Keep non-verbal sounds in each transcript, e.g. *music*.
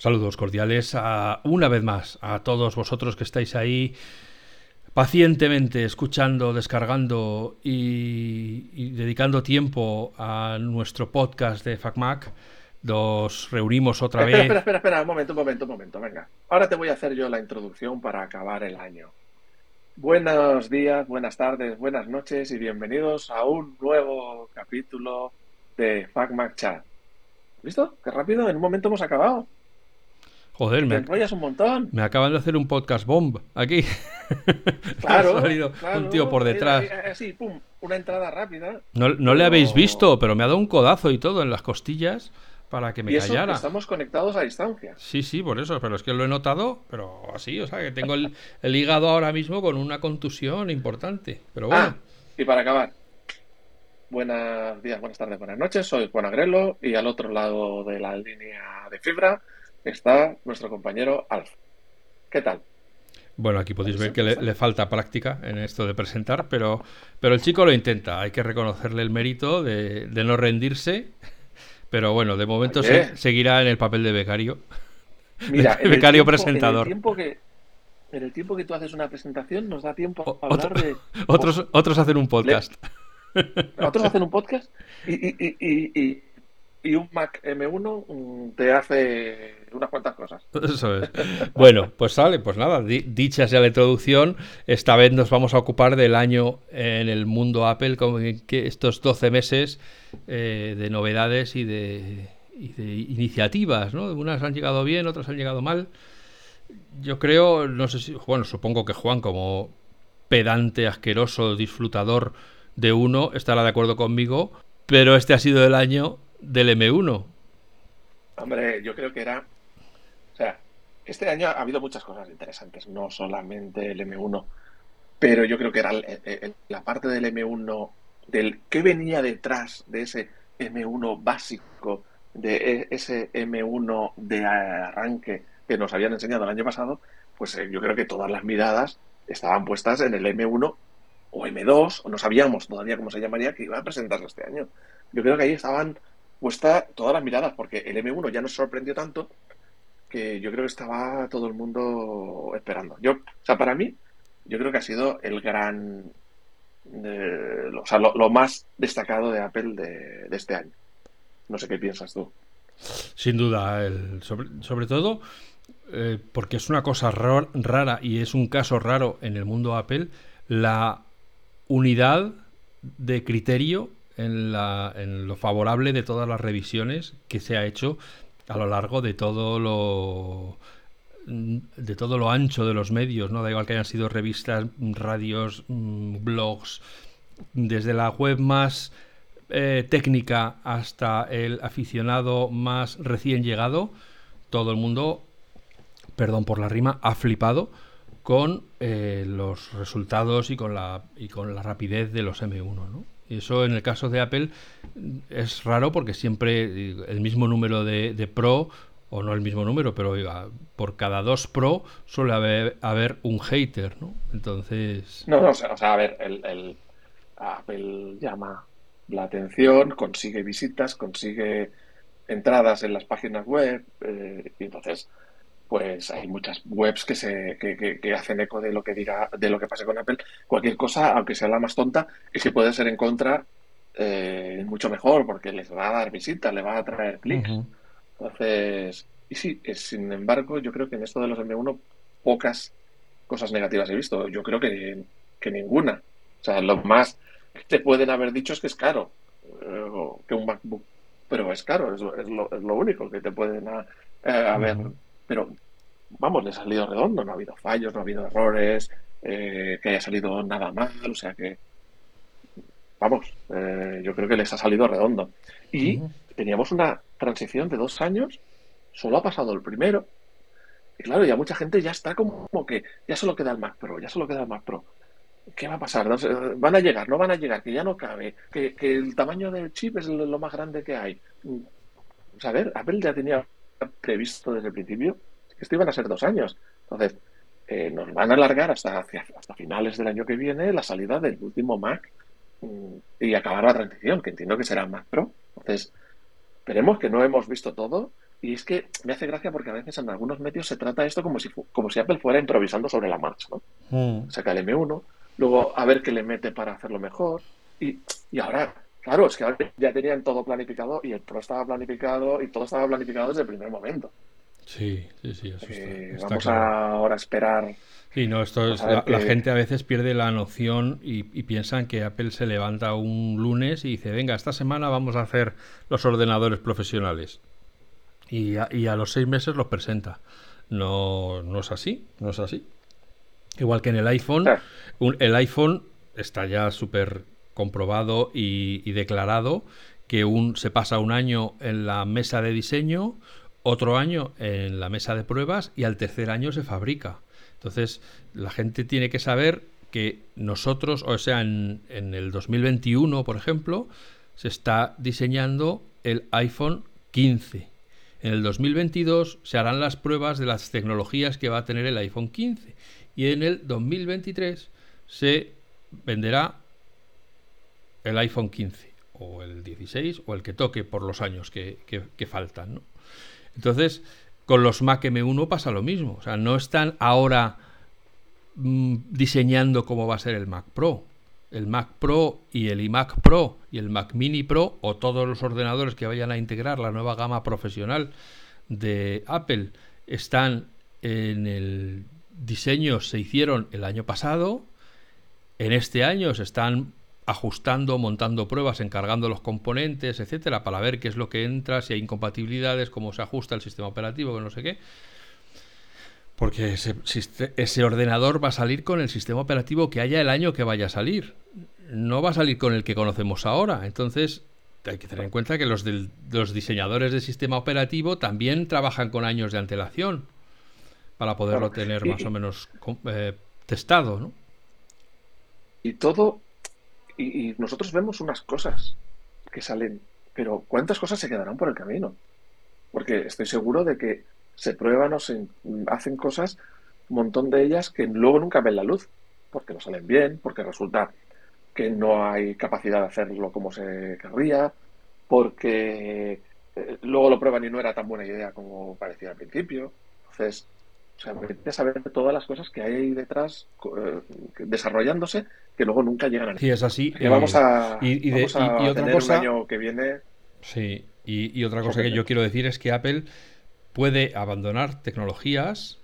Saludos cordiales a, una vez más a todos vosotros que estáis ahí pacientemente escuchando, descargando y, dedicando tiempo a nuestro podcast de FacMac. Nos reunimos otra vez. Espera, espera, espera, un momento, un momento, un momento, venga. Ahora te voy a hacer yo la introducción para acabar el año. Buenos días, buenas tardes, buenas noches y bienvenidos a un nuevo capítulo de FacMac Chat. ¿Listo? Qué rápido, en un momento hemos acabado. Joder, me, un montón. me acaban de hacer un podcast bomb aquí. *laughs* Claro. ha salido un tío por detrás. Así, pum, una entrada rápida. No, le habéis visto, pero me ha dado un codazo y todo en las costillas para que me y eso callara. estamos conectados a distancia. Sí, sí, por eso, pero es que lo he notado, pero así, o sea, que tengo el, hígado ahora mismo con una contusión importante. Pero bueno. Ah, y para acabar, buenos días, buenas tardes, buenas noches. Soy Juan Agrelo y al otro lado de la línea de fibra está nuestro compañero Alf. ¿Qué tal? Bueno, aquí podéis ver que le, falta práctica en esto de presentar, pero, pero el chico lo intenta. Hay que reconocerle el mérito de, no rendirse. *laughs* Pero bueno, de momento seguirá en el papel de becario. Mira, becario *laughs* presentador. En el, tiempo que, en el tiempo que tú haces una presentación, nos da tiempo a hablar de. *laughs* Otros, otros hacen un podcast. Otros hacen un podcast y y un Mac M1 mm, te hace unas cuantas cosas. *laughs* Eso es. Bueno, pues sale, pues nada, dicha sea la introducción, esta vez nos vamos a ocupar del año en el mundo Apple, como que estos 12 meses eh, de novedades y de, y de iniciativas, ¿no? Unas han llegado bien, otras han llegado mal. Yo creo, no sé si, bueno, supongo que Juan como pedante, asqueroso, disfrutador de uno, estará de acuerdo conmigo, pero este ha sido el año del M1. Hombre, yo creo que era. O sea, este año ha habido muchas cosas interesantes, no solamente el M1, pero yo creo que era la parte del M1, del que venía detrás de ese M1 básico, de e, ese M1 de arranque que nos habían enseñado el año pasado, pues eh, yo creo que todas las miradas estaban puestas en el M1 o M2, o no sabíamos todavía cómo se llamaría, que iba a presentarse este año. Yo creo que ahí estaban puesta todas las miradas, porque el M1 ya nos sorprendió tanto que yo creo que estaba todo el mundo esperando. Yo, o sea, para mí, yo creo que ha sido el gran, o sea, lo, más destacado de Apple de, este año. No sé qué piensas tú. Sin duda, el, sobre, todo eh, porque es una cosa rara y es un caso raro en el mundo Apple, la unidad de criterio en, lo favorable de todas las revisiones que se ha hecho a lo largo de todo lo de todo lo ancho de los medios, ¿no? Da igual que hayan sido revistas, radios, mm, blogs, desde la web más eh, técnica hasta el aficionado más recién llegado, todo el mundo, perdón por la rima, ha flipado con eh, los resultados y con la y con la rapidez de los M1, ¿no? Y eso en el caso de Apple es raro porque siempre el mismo número de, Pro, o no el mismo número, pero por cada dos Pro suele haber, haber un hater, ¿no? Entonces... No, no, o sea, a ver, el, Apple llama la atención, consigue visitas, consigue entradas en las páginas web, eh, y entonces pues hay muchas webs que se que, hacen eco de lo que diga de lo que pase con Apple. Cualquier cosa aunque sea la más tonta y si puede ser en contra eh, mucho mejor porque les va a dar visitas le va a traer clics. Entonces y sí sin embargo yo creo que en esto de los M1 pocas cosas negativas he visto. Yo creo que, ninguna. O sea lo más que te pueden haber dicho es que es caro eh, que un MacBook pero es caro es, lo, es lo, único que te pueden eh, haber pero vamos, le ha salido redondo, no ha habido fallos, no ha habido errores, eh, que haya salido nada mal, o sea que, vamos, eh, yo creo que les ha salido redondo. Y teníamos una transición de dos años, solo ha pasado el primero, y claro, ya mucha gente ya está como que ya solo queda el Mac Pro, ya solo queda el Mac Pro. ¿Qué va a pasar? ¿Van a llegar? ¿No van a llegar? Que ya no cabe. Que, el tamaño del chip es lo, más grande que hay. O sea, a ver, Apple ya tenía previsto desde el principio que esto iban a ser dos años. Entonces, eh, nos van a alargar hasta, hasta finales del año que viene la salida del último Mac mm, y acabar la transición, que entiendo que será Mac Pro. Entonces, esperemos que no hemos visto todo y es que me hace gracia porque a veces en algunos medios se trata esto como si, como si Apple fuera improvisando sobre la marcha, ¿no? Mm. Saca el M1, luego a ver qué le mete para hacerlo mejor. Y, y ahora, claro, es que ya tenían todo planificado y el Pro estaba planificado y todo estaba planificado desde el primer momento. Sí, sí, sí. Eso está, vamos a ahora a esperar. Sí, no, esto es, la, gente a veces pierde la noción y, y, piensan que Apple se levanta un lunes y dice, venga, esta semana vamos a hacer los ordenadores profesionales y a, los seis meses los presenta. No, no es así, no es así. Igual que en el iPhone, el iPhone está ya súper comprobado y, declarado que un, se pasa un año en la mesa de diseño, otro año en la mesa de pruebas y al tercer año se fabrica. Entonces, la gente tiene que saber que nosotros, o sea, en, en el 2021, por ejemplo, se está diseñando el iPhone 15 en el 2022 se harán las pruebas de las tecnologías que va a tener el iPhone 15 y en el 2023 se venderá el iPhone 15 o el 16 o el que toque por los años que, faltan. Entonces, con los Mac M1 pasa lo mismo. O sea, no están ahora mm, diseñando cómo va a ser el Mac Pro el Mac Pro y el iMac Pro y el Mac Mini Pro o todos los ordenadores que vayan a integrar la nueva gama profesional de Apple están en el diseño se hicieron el año pasado en este año se están ajustando, montando pruebas, encargando los componentes, etcétera, para ver qué es lo que entra, si hay incompatibilidades, cómo se ajusta el sistema operativo, que no sé qué. Porque ese, ordenador va a salir con el sistema operativo que haya el año que vaya a salir. No va a salir con el que conocemos ahora. Entonces, hay que tener en cuenta que los, los diseñadores de sistema operativo también trabajan con años de antelación para poderlo tener más o menos eh, testado, ¿no? Y todo, y, nosotros vemos unas cosas que salen, pero ¿cuántas cosas se quedarán por el camino? Porque estoy seguro de que se prueban o se hacen cosas, un montón de ellas que luego nunca ven la luz, porque no salen bien, porque resulta que no hay capacidad de hacerlo como se querría, porque eh, luego lo prueban y no era tan buena idea como parecía al principio. Entonces, o sea, saber todas las cosas que hay ahí detrás eh, desarrollándose que luego nunca llegan Sí, es así. Que vamos a, y, otra cosa, un año que viene. Sí, y, otra cosa que yo quiero decir es que Apple puede abandonar tecnologías,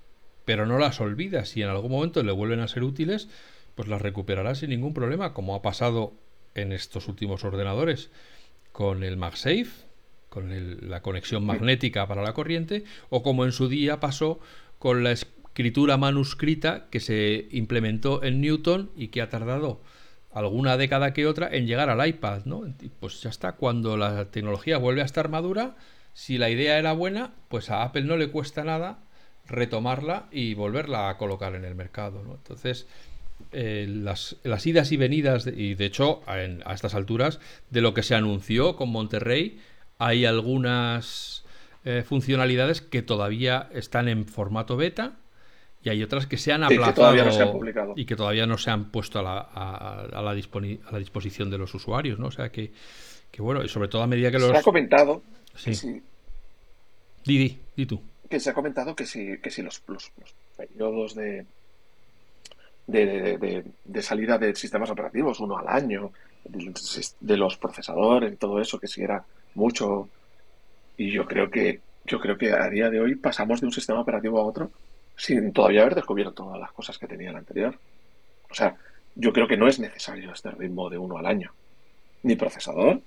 pero no las olvida. Si en algún momento le vuelven a ser útiles, pues las recuperará sin ningún problema, como ha pasado en estos últimos ordenadores con el MagSafe, con la conexión magnética para la corriente, o como en su día pasó con la escritura manuscrita que se implementó en Newton y que ha tardado alguna década que otra en llegar al iPad, ¿no? Pues ya está, cuando la tecnología vuelve a estar madura, si la idea era buena, pues a Apple no le cuesta nada retomarla y volverla a colocar en el mercado. Entonces, eh, las, idas y venidas, y de hecho, a estas alturas, de lo que se anunció con Monterrey, hay algunas eh, funcionalidades que todavía están en formato beta y hay otras que se han aplazado y que todavía no se han puesto a la, a, la, disposición de los usuarios. ¿no? O sea que, que, bueno, y sobre todo a medida que los... Se ha comentado Sí. sí. Di, di, tú. Que se ha comentado que si, que si los, los, periodos de, de, de, salida de sistemas operativos, uno al año, de, los procesadores, todo eso, que si era mucho. Y yo creo que yo creo que a día de hoy pasamos de un sistema operativo a otro sin todavía haber descubierto todas las cosas que tenía el anterior. O sea, yo creo que no es necesario este ritmo de uno al año. Ni procesador,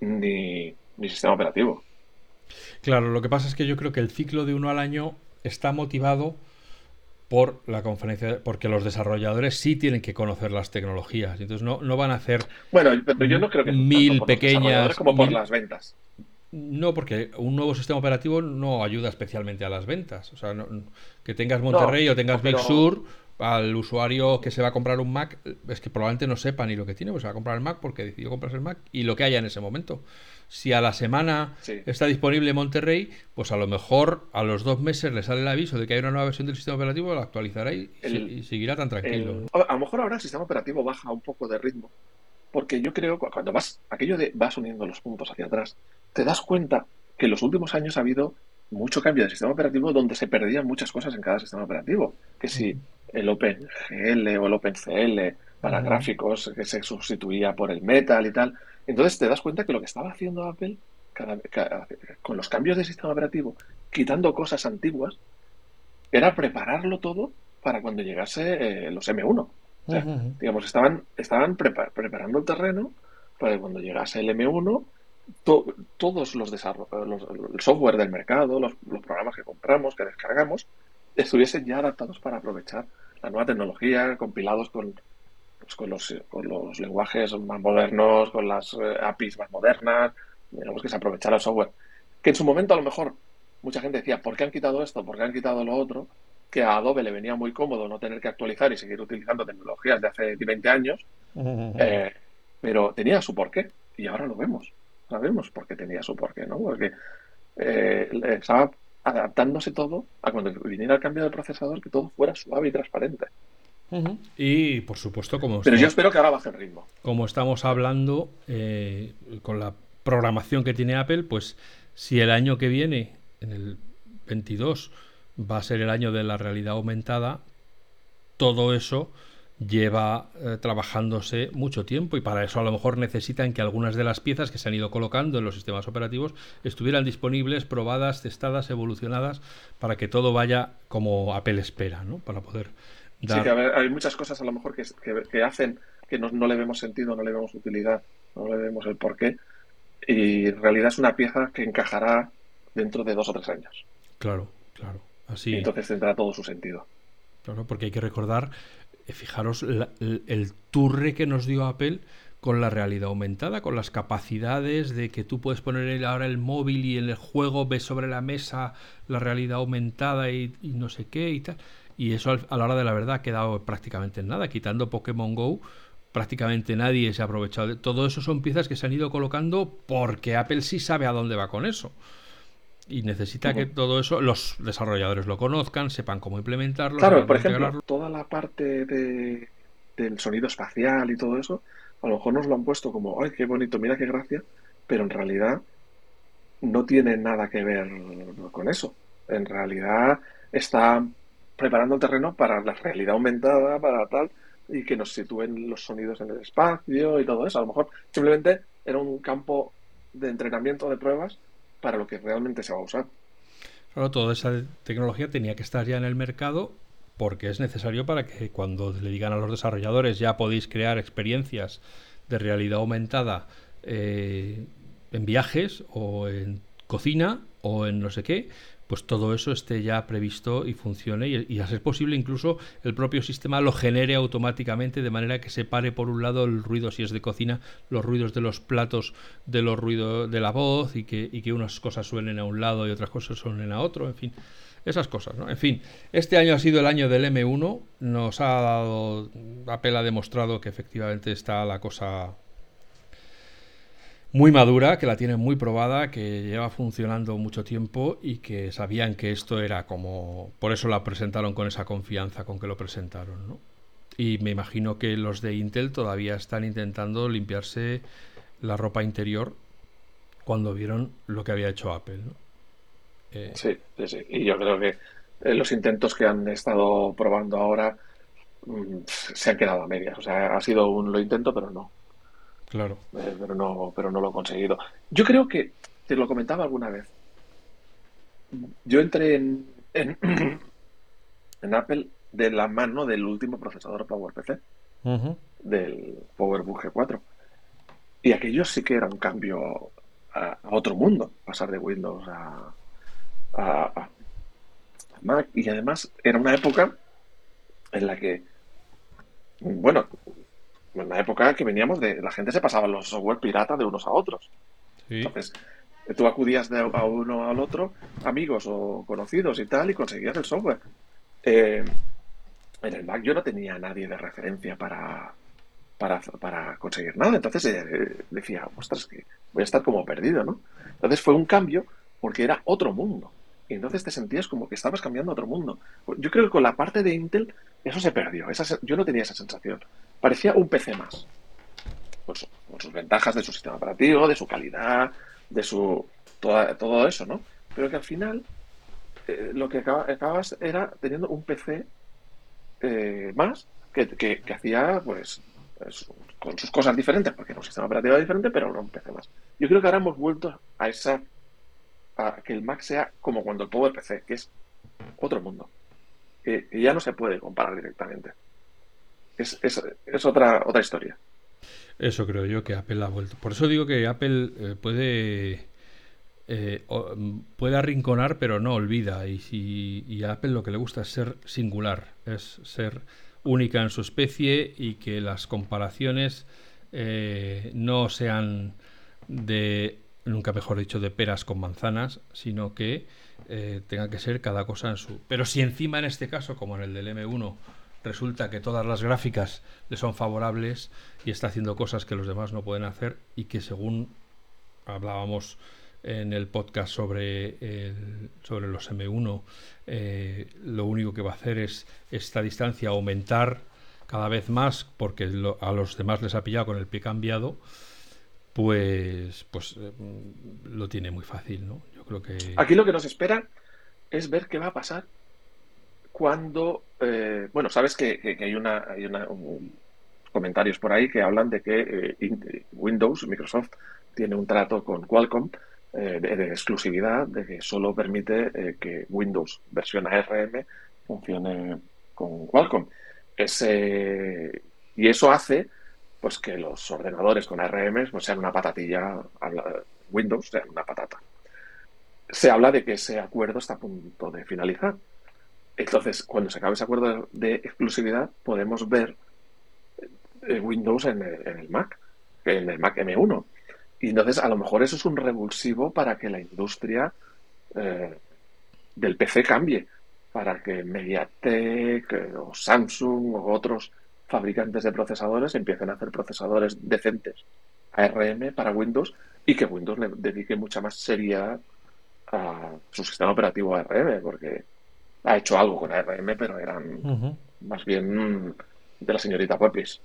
ni, sistema operativo. Claro, lo que pasa es que yo creo que el ciclo de uno al año está motivado por la conferencia, porque los desarrolladores sí tienen que conocer las tecnologías, entonces no, no van a hacer bueno, pero yo no creo que mil pequeñas como por las ventas. No, porque un nuevo sistema operativo no ayuda especialmente a las ventas. O sea, que tengas Monterrey o tengas Big Sur, al usuario que se va a comprar un Mac, es que probablemente no sepa ni lo que tiene, pues se va a comprar el Mac porque decidió comprarse el Mac y lo que haya en ese momento. Si a la semana está disponible Monterrey, pues a lo mejor a los dos meses le sale el aviso de que hay una nueva versión del sistema operativo, lo actualizará y, seguirá tan tranquilo. a lo mejor ahora el sistema operativo baja un poco de ritmo, porque yo creo que cuando vas, aquello de vas uniendo los puntos hacia atrás, te das cuenta que en los últimos años ha habido mucho cambio de sistema operativo donde se perdían muchas cosas en cada sistema operativo. Que si el OpenGL o el OpenCL para gráficos que se sustituía por el Metal y tal. Entonces te das cuenta que lo que estaba haciendo Apple con los cambios de sistema operativo, quitando cosas antiguas, era prepararlo todo para cuando llegase eh, los M1. Digamos, estaban, estaban preparando el terreno para que cuando llegase el M1 todos los, desarrollos, el software del mercado, los, programas que compramos, que descargamos, estuviesen ya adaptados para aprovechar la nueva tecnología, compilados con, pues, con, los, con los lenguajes más modernos, con las eh, APIs más modernas, digamos que se aprovechara el software. Que en su momento a lo mejor mucha gente decía, ¿por qué han quitado esto? ¿Por qué han quitado lo otro? Que a Adobe le venía muy cómodo no tener que actualizar y seguir utilizando tecnologías de hace 20 años, eh, pero tenía su porqué y ahora lo vemos sabemos por qué tenía su porqué, ¿no? Porque eh, estaba adaptándose todo a cuando viniera el cambio del procesador, que todo fuera suave y transparente. Y por supuesto, como. Pero yo espero que ahora baje el ritmo. Como estamos hablando eh, con la programación que tiene Apple, pues si el año que viene, en el 22, va a ser el año de la realidad aumentada, todo eso lleva eh, trabajándose mucho tiempo y para eso a lo mejor necesitan que algunas de las piezas que se han ido colocando en los sistemas operativos estuvieran disponibles, probadas, testadas, evolucionadas para que todo vaya como Apple espera, ¿no? Para poder dar... Sí, que hay muchas cosas a lo mejor que, que, hacen que no, no, le vemos sentido, no le vemos utilidad, no le vemos el porqué y en realidad es una pieza que encajará dentro de dos o tres años. Claro, claro. Así. Y entonces tendrá todo su sentido. Claro, porque hay que recordar eh, fijaros el turre que nos dio Apple con la realidad aumentada, con las capacidades de que tú puedes poner ahora el móvil y en el juego ves sobre la mesa la realidad aumentada y, no sé qué y tal. Y eso a la hora de la verdad ha quedado prácticamente en nada, quitando Pokémon Go. Prácticamente nadie se ha aprovechado de todo eso. Son piezas que se han ido colocando porque Apple sí sabe a dónde va con eso y necesita que todo eso los desarrolladores lo conozcan, sepan cómo implementarlo. Claro, por ejemplo, toda la parte de, del sonido espacial y todo eso, a lo mejor nos lo han puesto como, ay, qué bonito, mira qué gracia, pero en realidad no tiene nada que ver con eso. En realidad está preparando el terreno para la realidad aumentada, para tal, y que nos sitúen los sonidos en el espacio y todo eso. A lo mejor simplemente era un campo de entrenamiento de pruebas para lo que realmente se va a usar. Claro, toda esa tecnología tenía que estar ya en el mercado porque es necesario para que cuando le digan a los desarrolladores ya podéis crear experiencias de realidad aumentada eh, en viajes o en cocina o en no sé qué, pues todo eso esté ya previsto y funcione y, a ser posible incluso el propio sistema lo genere automáticamente de manera que separe por un lado el ruido si es de cocina, los ruidos de los platos de los ruidos de la voz y que, y que unas cosas suenen a un lado y otras cosas suenen a otro, en fin esas cosas, ¿no? En fin, este año ha sido el año del M1, nos ha dado, Apple ha demostrado que efectivamente está la cosa muy madura, que la tienen muy probada, que lleva funcionando mucho tiempo y que sabían que esto era como... Por eso la presentaron con esa confianza con que lo presentaron, ¿no? Y me imagino que los de Intel todavía están intentando limpiarse la ropa interior cuando vieron lo que había hecho Apple, ¿no? Eh, sí, sí. Y yo creo que eh, los intentos que han estado probando ahora mm, se han quedado a medias. O sea, ha sido un lo intento, pero no. Claro. Eh, pero, no, pero no lo he conseguido. Yo creo que, te lo comentaba alguna vez, yo entré en, en, *clears throat* Apple de la mano del último procesador PowerPC, del PowerBook G4. Y aquello sí que era un cambio a, otro mundo, pasar de Windows a, a, Mac. Y además era una época en la que, bueno, en la época que veníamos de la gente se pasaba los software pirata de unos a otros. Entonces, tú acudías de a uno al otro, amigos o conocidos y tal, y conseguías el software. Eh, en el Mac yo no tenía nadie de referencia para, para, conseguir nada. Entonces eh, decía, ostras, que voy a estar como perdido, ¿no? Entonces fue un cambio porque era otro mundo. Y entonces te sentías como que estabas cambiando a otro mundo. Yo creo que con la parte de Intel eso se perdió. Esa, yo no tenía esa sensación parecía un PC más. Con, sus ventajas de su sistema operativo, de su calidad, de su todo eso, ¿no? Pero que al final eh, lo que acabas era teniendo un PC eh, más que, que, hacía, pues, con sus cosas diferentes, porque era un sistema operativo diferente, pero era un PC más. Yo creo que ahora hemos vuelto a esa, a que el Mac sea como cuando el PowerPC, que es otro mundo. Ya no se puede comparar directamente. Es, es, es, otra, otra historia. Eso creo yo que Apple ha vuelto. Por eso digo que Apple eh, puede eh, puede arrinconar, pero no olvida. Y, y, a Apple lo que le gusta es ser singular, es ser única en su especie y que las comparaciones eh, no sean de, nunca mejor dicho, de peras con manzanas, sino que eh, tenga que ser cada cosa en su. Pero si encima en este caso, como en el del M1, resulta que todas las gráficas le son favorables y está haciendo cosas que los demás no pueden hacer y que según hablábamos en el podcast sobre, sobre los M1, eh, lo único que va a hacer es esta distancia aumentar cada vez más porque a los demás les ha pillado con el pie cambiado, pues, pues eh, lo tiene muy fácil, ¿no? Aquí lo que nos espera es ver qué va a pasar cuando... Eh, bueno, sabes que, hay una... Hay una comentarios por ahí que hablan de que Windows, Microsoft, tiene un trato con Qualcomm eh, de, exclusividad, de que solo permite eh, que Windows versión ARM funcione con Qualcomm. Ese, y eso hace pues que los ordenadores con ARM pues, sean una patatilla, Windows sea una patata. Se habla de que ese acuerdo está a punto de finalizar. Entonces, cuando se acabe ese acuerdo de exclusividad, podemos ver eh, Windows en en el Mac, en el Mac M1. Y entonces a lo mejor eso es un revulsivo para que la industria eh, del PC cambie, para que Mediatek eh, o Samsung o otros fabricantes de procesadores empiecen a hacer procesadores decentes ARM para Windows y que Windows le dedique mucha más seriedad a su sistema operativo ARM, porque ha hecho algo con ARM, pero eran más bien de la señorita Pepis.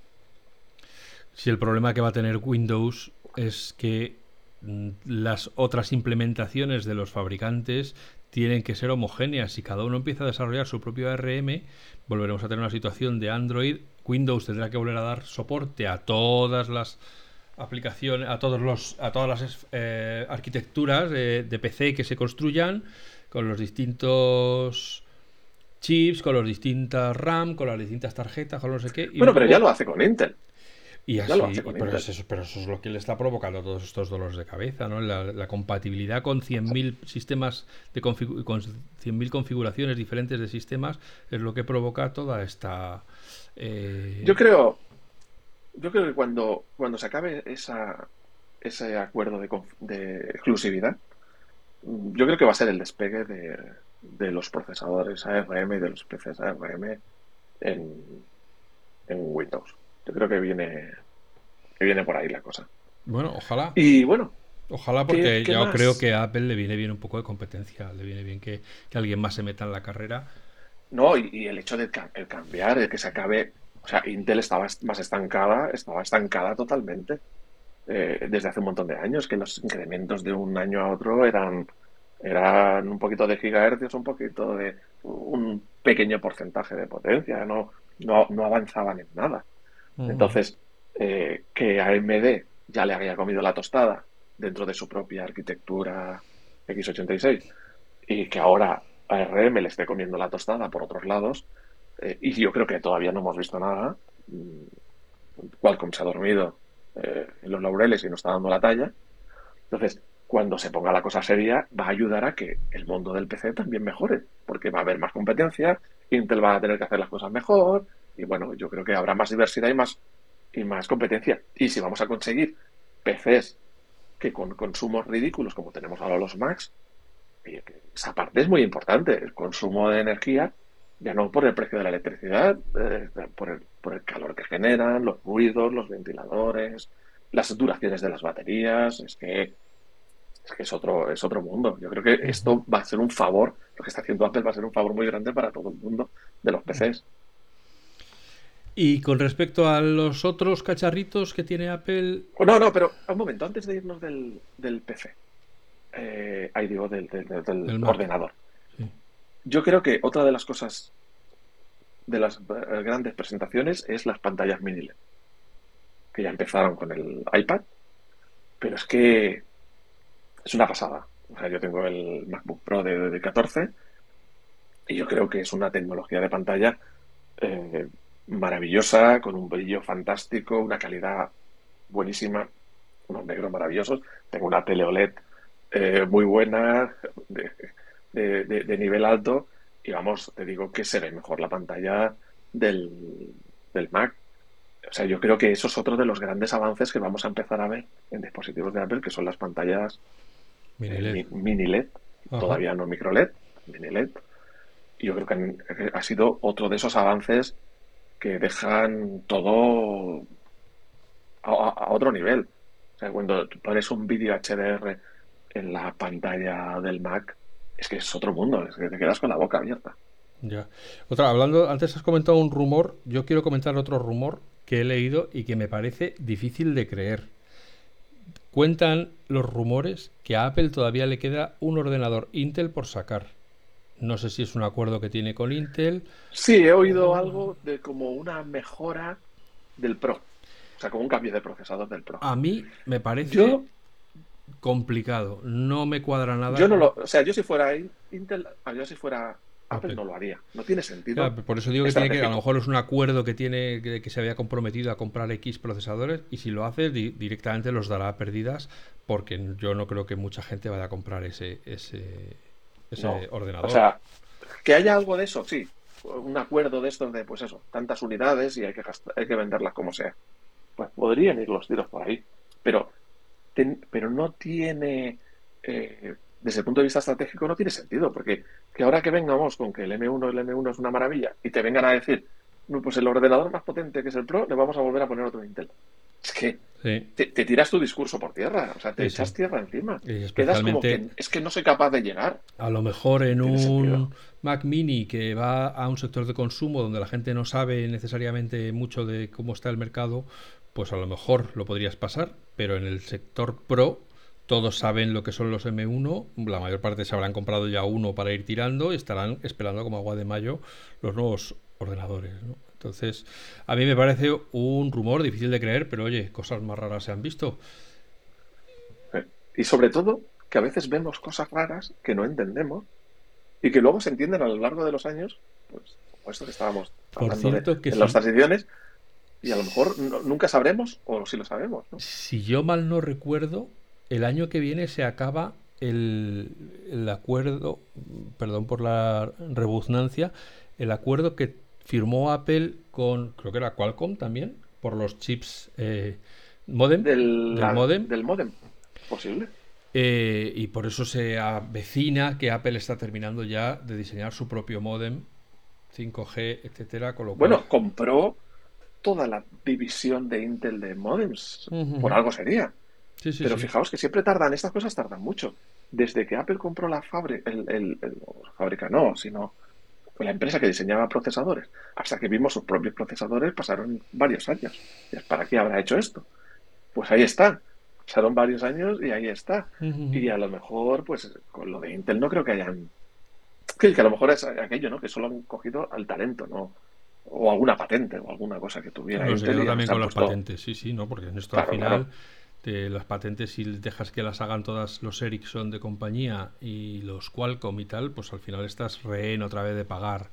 Si el problema que va a tener Windows es que mm, las otras implementaciones de los fabricantes tienen que ser homogéneas. Si cada uno empieza a desarrollar su propio ARM, volveremos a tener una situación de Android. Windows tendrá que volver a dar soporte a todas las aplicaciones, a todos los, a todas las eh, arquitecturas de, de, PC que se construyan con los distintos chips, con los distintas RAM, con las distintas tarjetas, con no sé qué. bueno, pero ya lo hace con Intel. Y así, pero, eso, pero, eso, es lo que le está provocando todos estos dolores de cabeza, ¿no? La, compatibilidad con 100.000 sistemas, de con 100.000 configuraciones diferentes de sistemas, es lo que provoca toda esta... Eh, yo creo yo creo que cuando, cuando se acabe esa, ese acuerdo de, de exclusividad, yo creo que va a ser el despegue de, de los procesadores ARM y de los PCs ARM en, en Windows. Yo creo que viene, que viene por ahí la cosa. Bueno, ojalá. Y bueno. Ojalá porque yo creo que a Apple le viene bien un poco de competencia, le viene bien que, alguien más se meta en la carrera. No, y, el hecho de el cambiar, de que se acabe, o sea, Intel estaba más estancada, estaba estancada totalmente eh, desde hace un montón de años, que los incrementos de un año a otro eran, eran un poquito de gigahercios, un poquito de un pequeño porcentaje de potencia, no, no, no avanzaban en nada. Entonces, eh, que AMD ya le había comido la tostada dentro de su propia arquitectura x86 y que ahora ARM le esté comiendo la tostada por otros lados, eh, y yo creo que todavía no hemos visto nada. Mm, Qualcomm se ha dormido eh, en los laureles y no está dando la talla. Entonces, cuando se ponga la cosa seria, va a ayudar a que el mundo del PC también mejore, porque va a haber más competencia, Intel va a tener que hacer las cosas mejor, y bueno, yo creo que habrá más diversidad y más, y más competencia. Y si vamos a conseguir PCs que con consumos ridículos como tenemos ahora los Macs, esa parte es muy importante. El consumo de energía, ya no por el precio de la electricidad, eh, por, el, por el calor que generan, los ruidos, los ventiladores, las duraciones de las baterías, es que es que es otro, es otro mundo. Yo creo que esto va a ser un favor, lo que está haciendo Apple va a ser un favor muy grande para todo el mundo de los PCs. Y con respecto a los otros cacharritos que tiene Apple. Oh, no, no, pero un momento, antes de irnos del, del PC. Eh, ahí digo, del, ordenador. Yo creo que otra de las cosas de las eh, grandes presentaciones es las pantallas mini LED, que ya empezaron con el iPad, pero es que es una pasada. O sea, yo tengo el MacBook Pro de, de 14 y yo creo que es una tecnología de pantalla eh, maravillosa, con un brillo fantástico, una calidad buenísima, unos negros maravillosos. Tengo una tele OLED eh, muy buena, de, nivel alto, y vamos, te digo que se ve mejor la pantalla del, del Mac. O sea, yo creo que eso es otro de los grandes avances que vamos a empezar a ver en dispositivos de Apple, que son las pantallas mini LED, todavía no micro LED, mini LED. Y yo creo que ha sido otro de esos avances que dejan todo a, otro nivel. O sea, cuando pones un vídeo HDR en la pantalla del Mac, es que es otro mundo, es que te quedas con la boca abierta. Ya. Otra, hablando, antes has comentado un rumor, yo quiero comentar otro rumor que he leído y que me parece difícil de creer. Cuentan los rumores que a Apple todavía le queda un ordenador Intel por sacar. No sé si es un acuerdo que tiene con Intel. Sí, he oído algo de como una mejora del Pro. O sea, como un cambio de procesador del Pro. A mí me parece complicado. No me cuadra nada. Yo no lo. O sea, yo si fuera Intel, yo si fuera Apple no lo haría. No tiene sentido. por eso digo que, tiene que a lo mejor es un acuerdo que tiene que, se había comprometido a comprar X procesadores y si lo hace directamente los dará perdidas porque yo no creo que mucha gente vaya a comprar ese ese, ordenador. O sea, que haya algo de eso, sí. Un acuerdo de estos de, pues eso, tantas unidades y hay que, hay que venderlas como sea. Pues podrían ir los tiros por ahí. Pero, pero no tiene... Eh, desde el punto de vista estratégico no tiene sentido, porque que ahora que vengamos con que el M1, el M1 es una maravilla y te vengan a decir, pues el ordenador más potente que es el Pro, le vamos a volver a poner otro Intel. Es que te, tiras tu discurso por tierra, o sea, te echas tierra encima. Quedas como que es que no soy capaz de llegar. A lo mejor en un Mac Mini que va a un sector de consumo donde la gente no sabe necesariamente mucho de cómo está el mercado, pues a lo mejor lo podrías pasar, pero en el sector Pro todos saben lo que son los M1, la mayor parte se habrán comprado ya uno para ir tirando y estarán esperando como agua de mayo los nuevos ordenadores. Entonces, a mí me parece un rumor difícil de creer, pero oye, cosas más raras se han visto. Y sobre todo, que a veces vemos cosas raras que no entendemos y que luego se entienden a lo largo de los años, pues, como esto que estábamos hablando de, en las transiciones, y a lo mejor nunca sabremos o si lo sabemos. Si yo mal no recuerdo, el año que viene se acaba el, acuerdo, perdón por la rebuznancia, el acuerdo que firmó Apple con, creo que era Qualcomm también, por los chips eh, modem, del, modem. Del modem, posible. Eh, y por eso se avecina que Apple está terminando ya de diseñar su propio modem 5G, etcétera. Con lo bueno, compró toda la división de Intel de modems. Por algo sería. Pero fijaos que siempre tardan, estas cosas tardan mucho. Desde que Apple compró la fábrica, el, fábrica no, sino la empresa que diseñaba procesadores, hasta que vimos sus propios procesadores pasaron varios años. ¿Para qué habrá hecho esto? Pues ahí está. Pasaron varios años y ahí está. Y a lo mejor, pues con lo de Intel no creo que hayan... Que, a lo mejor es aquello, ¿no? Que solo han cogido al talento, ¿no? O alguna patente o alguna cosa que tuviera. No, también con las patentes, sí, sí, ¿no? Porque en esto al final las patentes, si dejas que las hagan todas los Ericsson de compañía y los Qualcomm y tal, pues al final estás rehén otra vez de pagar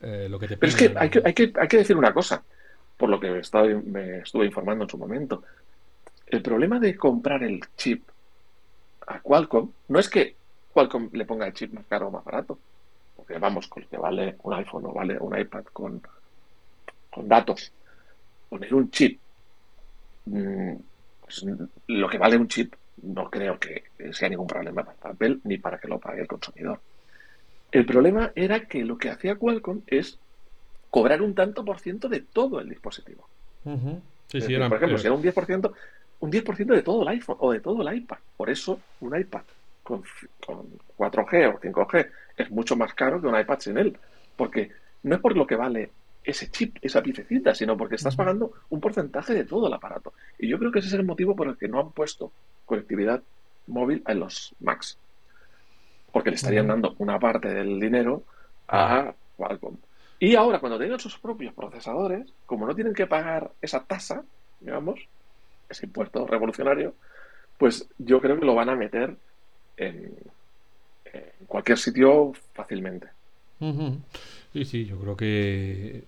eh, lo que te Pero es que hay, que, hay, que hay que decir una cosa, por lo que me, me estuve informando en su momento. El problema de comprar el chip a Qualcomm no es que Qualcomm le ponga el chip más caro o más barato, porque vamos, con lo que vale un iPhone o vale un iPad con, con datos, poner un chip mm, pues, lo que vale un chip no creo que sea ningún problema para Apple ni para que lo pague el consumidor. El problema era que lo que hacía Qualcomm es cobrar un tanto por ciento de todo el dispositivo. por ejemplo, si era un 10%, un 10% de todo el iPhone o de todo el iPad. Por eso un iPad con, con 4G o 5G es mucho más caro que un iPad sin él. Porque no es por lo que vale ese chip, esa piececita, sino porque estás pagando un porcentaje de todo el aparato. Y yo creo que ese es el motivo por el que no han puesto conectividad móvil en los Macs. Porque le estarían dando una parte del dinero a Qualcomm. Y ahora, cuando tengan sus propios procesadores, como no tienen que pagar esa tasa, digamos, ese impuesto revolucionario, pues yo creo que lo van a meter en, cualquier sitio fácilmente. Sí, sí, yo creo que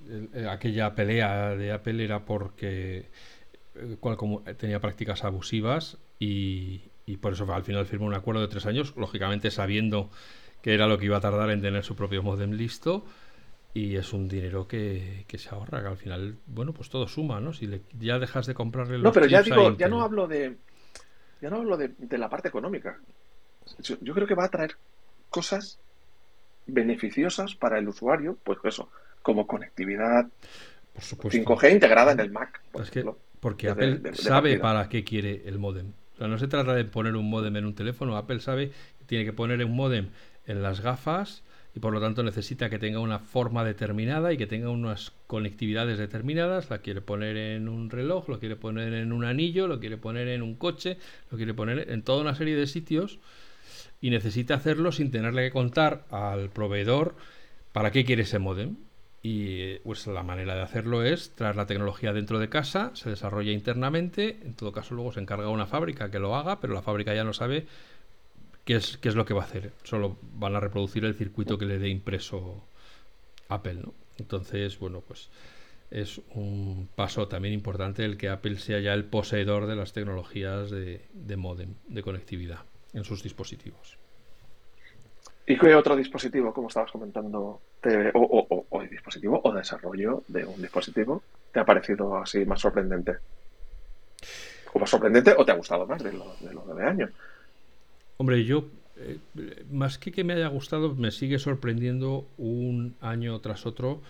aquella pelea de Apple era porque eh, Qualcomm tenía prácticas abusivas y, y por eso al final firmó un acuerdo de tres años, lógicamente sabiendo que era lo que iba a tardar en tener su propio modem listo y es un dinero que, se ahorra, que al final, bueno, pues todo suma, ¿no? Si ya dejas de comprarle los No, pero ya digo, ya no hablo de ya no hablo de, la parte económica. Yo, creo que va a traer cosas beneficiosas para el usuario, pues eso, como conectividad por supuesto. 5G integrada en el Mac. porque Apple sabe para qué quiere el modem no se trata de poner un modem en un teléfono. Apple sabe que tiene que poner un modem en las gafas y por lo tanto necesita que tenga una forma determinada y que tenga unas conectividades determinadas. La quiere poner en un reloj, lo quiere poner en un anillo, lo quiere poner en un coche, lo quiere poner en toda una serie de sitios y necesita hacerlo sin tenerle que contar al proveedor para qué quiere ese modem. Y pues la manera de hacerlo es traer la tecnología dentro de casa, se desarrolla internamente, en todo caso luego se encarga una fábrica que lo haga, pero la fábrica ya no sabe qué es, qué es lo que va a hacer. Solo van a reproducir el circuito que le dé impreso Apple, ¿no? Entonces, bueno, pues es un paso también importante el que Apple sea ya el poseedor de las tecnologías de, de modem, de conectividad en sus dispositivos. ¿Y qué otro dispositivo, como estabas comentando, o, o, dispositivo o desarrollo de un dispositivo te ha parecido así más sorprendente? ¿O más sorprendente o te ha gustado más de lo de, lo de año? Hombre, yo, eh, más que que me haya gustado, me sigue sorprendiendo un año tras otro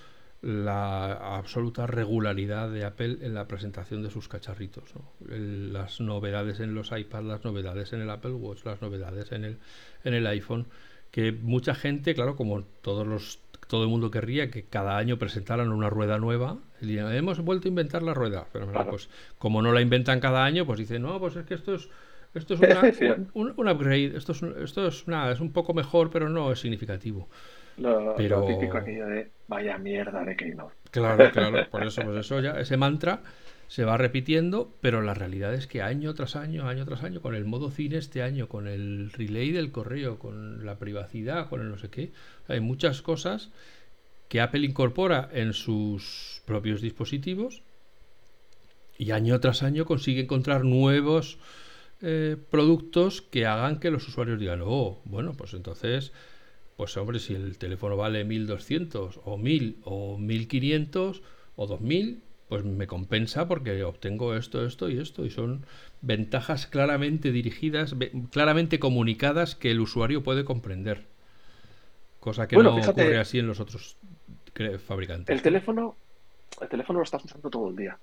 la absoluta regularidad de Apple en la presentación de sus cacharritos. las novedades en los iPads, las novedades en el Apple Watch, las novedades en el, en el iPhone que mucha gente, claro, como todos los todo el mundo querría que cada año presentaran una rueda nueva. Y hemos vuelto a inventar la rueda. Pero pues como no la inventan cada año, pues dicen, no, pues es que esto es esto es *laughs* un, upgrade, esto es, esto es nada, es un poco mejor, pero no es significativo. Lo, pero... típico aquello de vaya mierda de Keynote. Claro, *laughs* claro, por eso, pues eso ya, ese mantra se va repitiendo, pero la realidad es que año tras año, año tras año, con el modo cine este año, con el relay del correo, con la privacidad, con el no sé qué, hay muchas cosas que Apple incorpora en sus propios dispositivos y año tras año consigue encontrar nuevos eh, productos que hagan que los usuarios digan, oh, bueno, pues entonces, pues hombre, si el teléfono vale 1200 o 1000 o 1500 o 2000, pues me compensa porque obtengo esto, esto y esto. Y son ventajas claramente dirigidas, claramente comunicadas que el usuario puede comprender. Cosa que no ocurre así en los otros fabricantes. El teléfono, el teléfono lo estás usando todo el día.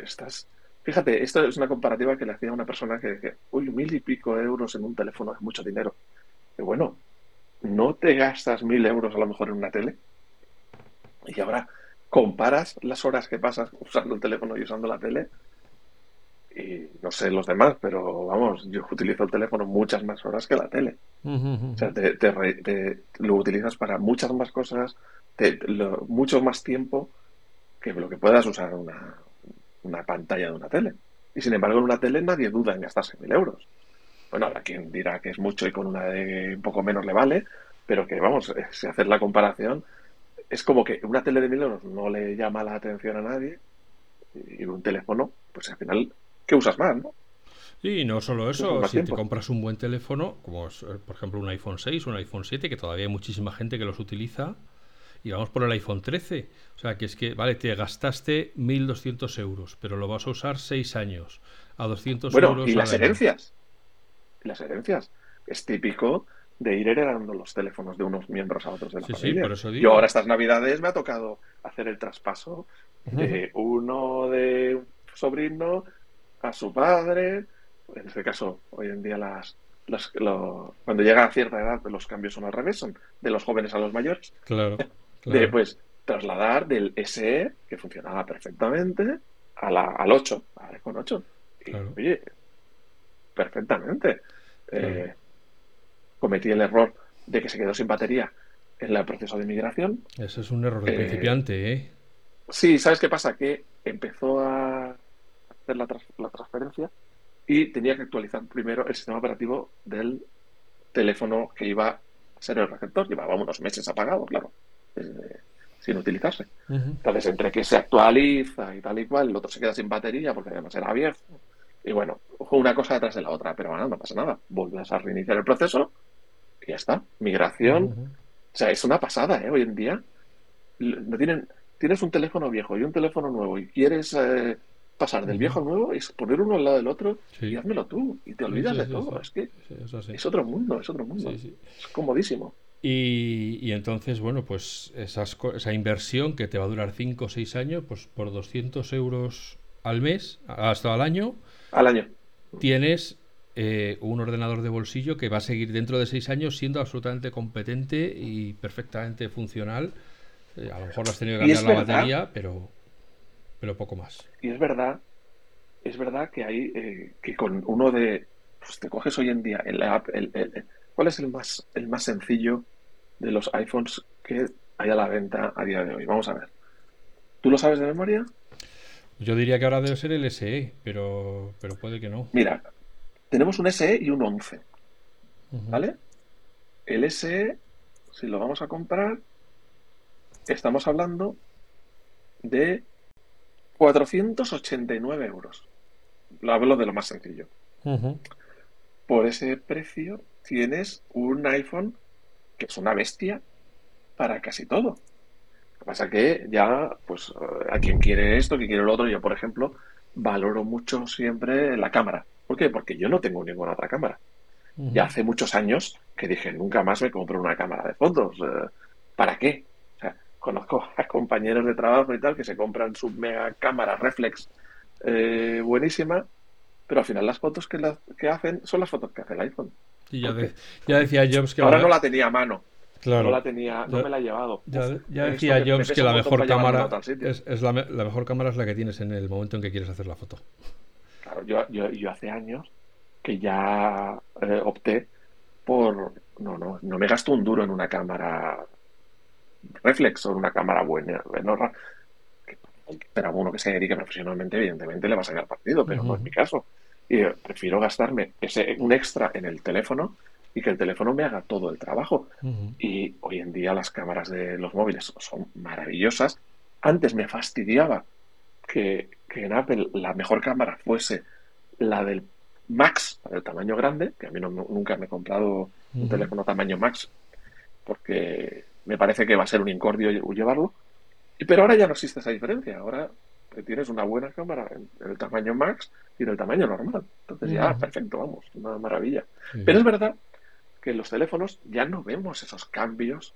Estás, fíjate, esto es una comparativa que le hacía a una persona que, que uy, mil y pico euros en un teléfono es mucho dinero. Y bueno, no te gastas mil euros a lo mejor en una tele. Y ahora comparas las horas que pasas *laughs* usando el teléfono y usando la tele, y no sé los demás, pero vamos, yo utilizo el teléfono muchas más horas que la tele. O sea, te, lo utilizas para muchas más cosas, mucho más tiempo que lo que puedas usar una, una pantalla de una tele. Y sin embargo, en una tele nadie duda en gastarse mil euros. Bueno, habrá quien dirá que es mucho y con una de un poco menos le vale, pero que vamos, eh, si hacer la comparación, es como que una tele de mil euros no le llama la atención a nadie y un teléfono, pues al final, ¿qué usas más, no? Sí, no solo eso, si te compras un buen teléfono, como es, eh, por ejemplo un iPhone 6, un iPhone 7, que todavía hay muchísima gente que los utiliza, y vamos por el iPhone 13, o sea, que es que, vale, te gastaste 1.200 euros, pero lo vas a usar 6 años, a 200 euros. Y las herencias, las herencias, es típico de ir heredando los teléfonos de unos miembros a otros de la familia. Yo ahora estas navidades me ha tocado hacer el traspaso de uno de un sobrino a su padre. En este caso, hoy en día las, cuando llega a cierta edad los cambios son al revés, son de los jóvenes a los mayores. Claro. *laughs* De pues trasladar del SE, que funcionaba perfectamente, a la, al 8, al con 8. Oye, perfectamente. Eh, cometí el error de que se quedó sin batería en el proceso de migración. Ese es un error de Eh, principiante, ¿eh? Sí, ¿sabes qué pasa? Que empezó a hacer la, la transferencia y tenía que actualizar primero el sistema operativo del teléfono que iba a ser el receptor. Llevaba unos meses apagado, claro, eh, sin utilizarse. Entonces, entre que se actualiza y tal y cual, el otro se queda sin batería porque además era viejo. Y bueno, una cosa detrás de la otra, pero bueno, no pasa nada. Vuelves a reiniciar el proceso y ya está. Migración. O sea, es una pasada, ¿eh? Hoy en día. No tienen, tienes un teléfono viejo y un teléfono nuevo y quieres eh, pasar del viejo al nuevo y poner uno al lado del otro Sí. y házmelo tú y te olvidas sí, de todo. Es que es otro mundo, es otro mundo. Es comodísimo. Y, y entonces, bueno, pues esas, esa inversión que te va a durar 5 o 6 años, pues por 200 euros al mes, hasta al año, Al año. tienes eh, un ordenador de bolsillo que va a seguir dentro de 6 años siendo absolutamente competente y perfectamente funcional. Eh, a lo mejor le has tenido que cambiar la verdad. batería, pero, pero poco más. Y es verdad, es verdad que hay eh, que con uno de, pues te coges hoy en día el app, el- ¿cuál es el más, el más sencillo de los iPhones que hay a la venta a día de hoy? Vamos a ver. ¿Tú lo sabes de memoria? Yo diría que ahora debe ser el SE, pero, pero puede que no. Mira, tenemos un SE y un 11, Ujú. ¿vale? El SE, si lo vamos a comprar, estamos hablando de 489 euros. Lo hablo de lo más sencillo. Por ese precio tienes un iPhone que es una bestia para casi todo. Pasa que ya, pues, eh, a quien quiere esto, quien quiere lo otro, yo, por ejemplo, valoro mucho siempre la cámara. ¿Por qué? Porque yo no tengo ninguna otra cámara. Ya hace muchos años que dije, nunca más me compro una cámara de fotos. eh, ¿Para qué? O sea, conozco a compañeros de trabajo y tal que se compran su mega cámara reflex eh, buenísima, pero al final las fotos que, la- que hacen son las fotos que hace el iPhone. Y ya, ¿Por de- ya decía Jobs que Ahora no la tenía a mano, claro, no la tenía, no Ya- me la he llevado. ya, decía que Jobs que la mejor cámara es, es la, me- la mejor cámara es la que tienes en el momento en que quieres hacer la foto. Claro, yo, yo, yo hace años que ya eh, opté por, no, no, no me gasto un duro en una cámara reflex o en una cámara buena, que- pero a uno que se dedique profesionalmente, evidentemente le va a sacar partido, pero no es mi caso. Y eh, prefiero gastarme ese, un extra en el teléfono y que el teléfono me haga todo el trabajo. Y hoy en día las cámaras de los móviles son maravillosas. Antes me fastidiaba que, que en Apple la mejor cámara fuese la del Max, la del tamaño grande, que a mí no- nunca me he comprado un teléfono tamaño Max, porque me parece que va a ser un incordio lle- llevarlo. Pero ahora ya no existe esa diferencia. Ahora tienes una buena cámara en, el tamaño Max y en el tamaño normal. Entonces ya, perfecto, vamos, una maravilla. Sí. Pero es verdad que en los teléfonos ya no vemos esos cambios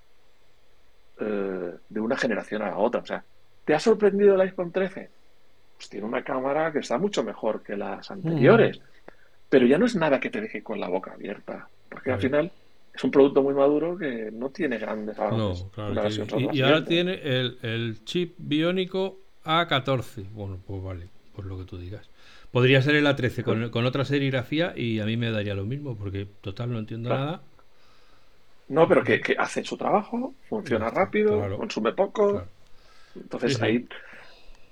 eh, de una generación a la otra. O sea, ¿te ha sorprendido el iPhone 13? Pues tiene una cámara que está mucho mejor que las anteriores. Pero ya no es nada que te deje con la boca abierta. Porque al final es un producto muy maduro que no tiene grandes avances. No, claro. y, y ahora tiene el, el chip biónico A14. Bueno, pues vale, pues lo que tú digas. Podría ser el A13 con, con otra serigrafía y a mí me daría lo mismo, porque total no entiendo Claro. nada. No, pero que, que hace su trabajo, funciona rápido, claro. consume poco. Claro. Entonces Sí, ahí.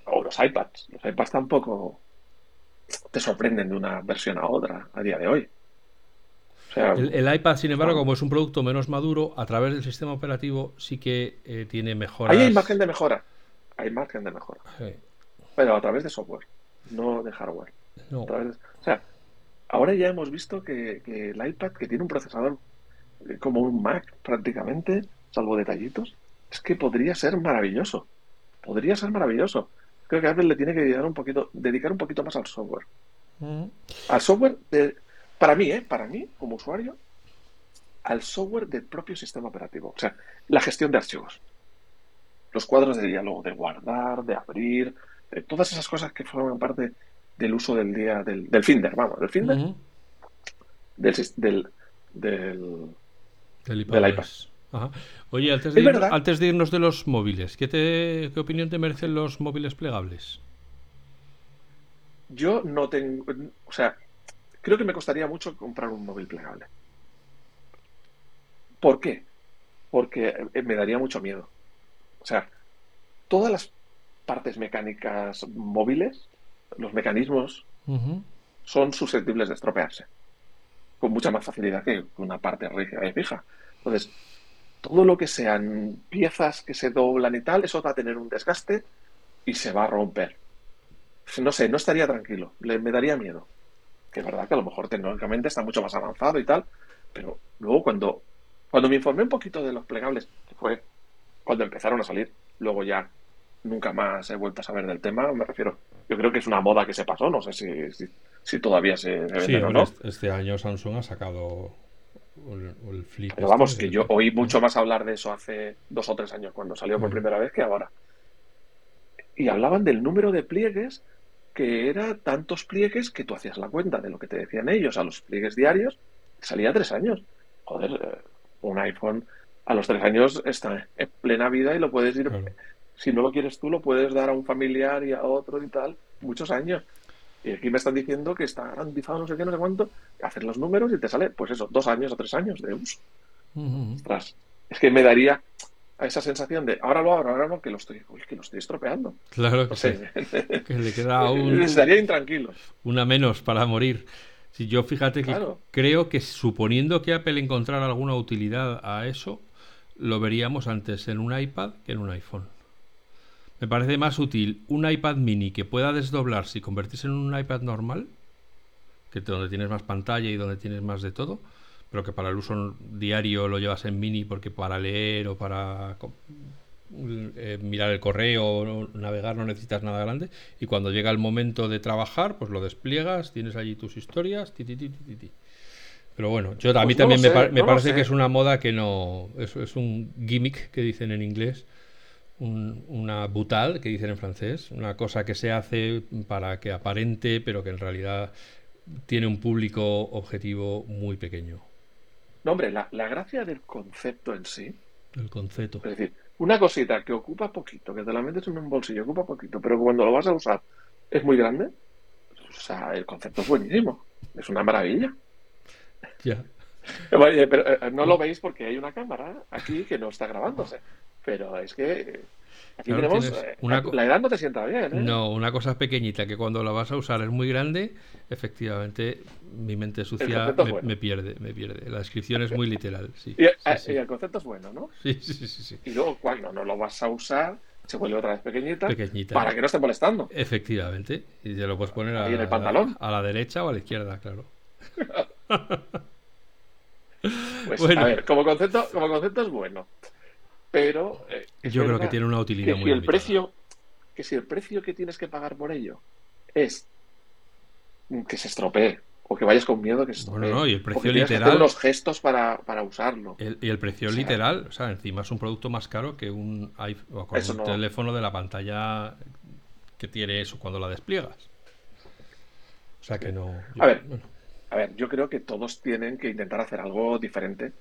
O los iPads. Los iPads tampoco te sorprenden de una versión a otra a día de hoy. O sea, El, el iPad, sin embargo, como es un producto menos maduro, a través del sistema operativo sí que eh, tiene mejoras. ahí hay margen de mejora. Hay margen de mejora. Sí. Pero a través de software, no de hardware. No. O sea, ahora ya hemos visto que, que el iPad, que tiene un procesador eh, como un Mac prácticamente, salvo detallitos, es que podría ser maravilloso. Podría ser maravilloso. Creo que Apple le tiene que dedicar un poquito, dedicar un poquito más al software. Mm. Al software de, para mí, ¿eh? Para mí, como usuario, al software del propio sistema operativo. O sea, la gestión de archivos. Los cuadros de diálogo, de guardar, de abrir, de todas esas cosas que forman parte del uso del día, del, del Finder, vamos, del Finder, del, del, del, Del Del iPad. iPad. Ajá. Oye, antes de, antes de irnos de los móviles, ¿qué, te, ¿qué opinión te merecen los móviles plegables? Yo no tengo, o sea, creo que me costaría mucho comprar un móvil plegable. ¿Por qué? porque eh, me daría mucho miedo. O sea, todas las partes mecánicas móviles, los mecanismos, son susceptibles de estropearse con mucha más facilidad que una parte rígida y fija. Entonces, todo lo que sean piezas que se doblan y tal, eso va a tener un desgaste y se va a romper. No sé, no estaría tranquilo, le, me daría miedo. Que es verdad que a lo mejor tecnológicamente está mucho más avanzado y tal, pero luego cuando, cuando me informé un poquito de los plegables, que fue cuando empezaron a salir, luego ya nunca más he vuelto a saber del tema, me refiero, yo creo que es una moda que se pasó, no sé si, si, todavía se, vende o no. Este año Samsung ha sacado el, flip. Pero vamos, este, que yo oí mucho más hablar de eso hace dos o tres años, cuando salió por mm. primera vez, que ahora. Y hablaban del número de pliegues, que era tantos pliegues que tú hacías la cuenta de lo que te decían ellos a los pliegues diarios, salía tres años. Joder, eh, un iPhone a los tres años está en plena vida y lo puedes ir si no lo quieres tú, lo puedes dar a un familiar y a otro y tal, muchos años. Y aquí me están diciendo que está garantizado no sé qué, no sé cuánto, hacer los números y te sale, pues eso, dos años o tres años de uso. Ostras, es que me daría a esa sensación de ahora lo abro, ahora no, que lo estoy, que lo estoy estropeando. Claro que sí. que le queda *laughs* un, estaría intranquilo. Una menos para morir. Si yo fíjate que creo que suponiendo que Apple encontrara alguna utilidad a eso, lo veríamos antes en un iPad que en un iPhone. Me parece más útil un iPad mini que pueda desdoblarse y convertirse en un iPad normal, que donde tienes más pantalla y donde tienes más de todo, pero que para el uso diario lo llevas en mini porque para leer o para eh, mirar el correo o navegar no necesitas nada grande y cuando llega el momento de trabajar pues lo despliegas, tienes allí tus historias, ti, ti, ti, pero bueno, yo a mí pues también me, parece que es una moda que no. Es, es un gimmick que dicen en inglés una butal, que dicen en francés, una cosa que se hace para que aparente, pero que en realidad tiene un público objetivo muy pequeño. No, hombre, la, gracia del concepto en sí. El concepto. Es decir, una cosita que ocupa poquito, que te la metes en un bolsillo, ocupa poquito, pero cuando lo vas a usar es muy grande, o sea, el concepto es buenísimo. Es una maravilla. Ya. *laughs* pero eh, no lo veis porque hay una cámara aquí que no está grabándose. Pero es que aquí tenemos. Eh, la edad no te sienta bien, ¿eh? No, una cosa pequeñita que cuando la vas a usar es muy grande, efectivamente mi mente sucia me, pierde, me pierde. La descripción es muy literal. Sí, y, el concepto es bueno, ¿no? Sí, sí, sí. sí. Y luego cuando no lo vas a usar, se vuelve otra vez pequeñita, para que no esté molestando. Efectivamente. Y te lo puedes poner a, en el pantalón. A, la derecha o a la izquierda, claro. *laughs* pues a ver, como concepto, como concepto es bueno pero eh, yo creo que tiene una utilidad que muy si el precio que si el precio que tienes que pagar por ello es que se estropee o que vayas con miedo que se estropee no, y el precio literal unos gestos para, usarlo. Y el precio literal o sea encima es un producto más caro que un iPhone o un teléfono de la pantalla que tiene eso cuando la despliegas. O sea que no a ver a ver yo creo que todos tienen que intentar hacer algo diferente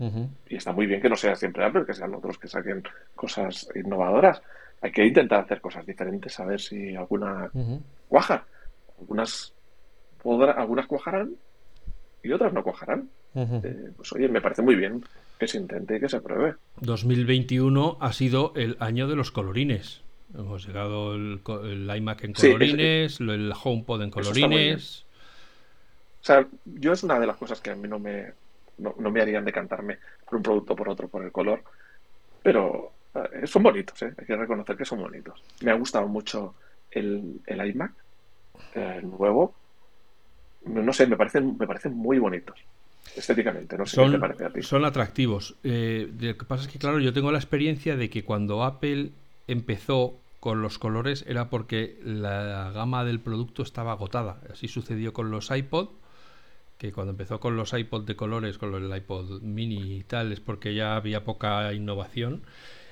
y está muy bien que no sea siempre Apple, que sean otros que saquen cosas innovadoras. Hay que intentar hacer cosas diferentes, a ver si alguna cuaja. Algunas, podrá, algunas cuajarán y otras no cuajarán. Eh, pues oye, me parece muy bien que se intente y que se pruebe. 2021 ha sido el año de los colorines. Hemos llegado el, iMac en colorines, el HomePod en colorines. O sea, yo es una de las cosas que a mí no me, no, me harían decantarme por un producto por otro por el color. Pero eh, son bonitos, ¿eh? hay que reconocer que son bonitos. Me ha gustado mucho el, el iMac, el nuevo. No sé, me parecen, me parecen muy bonitos estéticamente. No sé son, qué te parece a ti. Son atractivos. Eh, lo que pasa es que, claro, yo tengo la experiencia de que cuando Apple empezó con los colores era porque la gama del producto estaba agotada. Así sucedió con los iPod que cuando empezó con los iPod de colores, con el iPod mini y tal, es porque ya había poca innovación.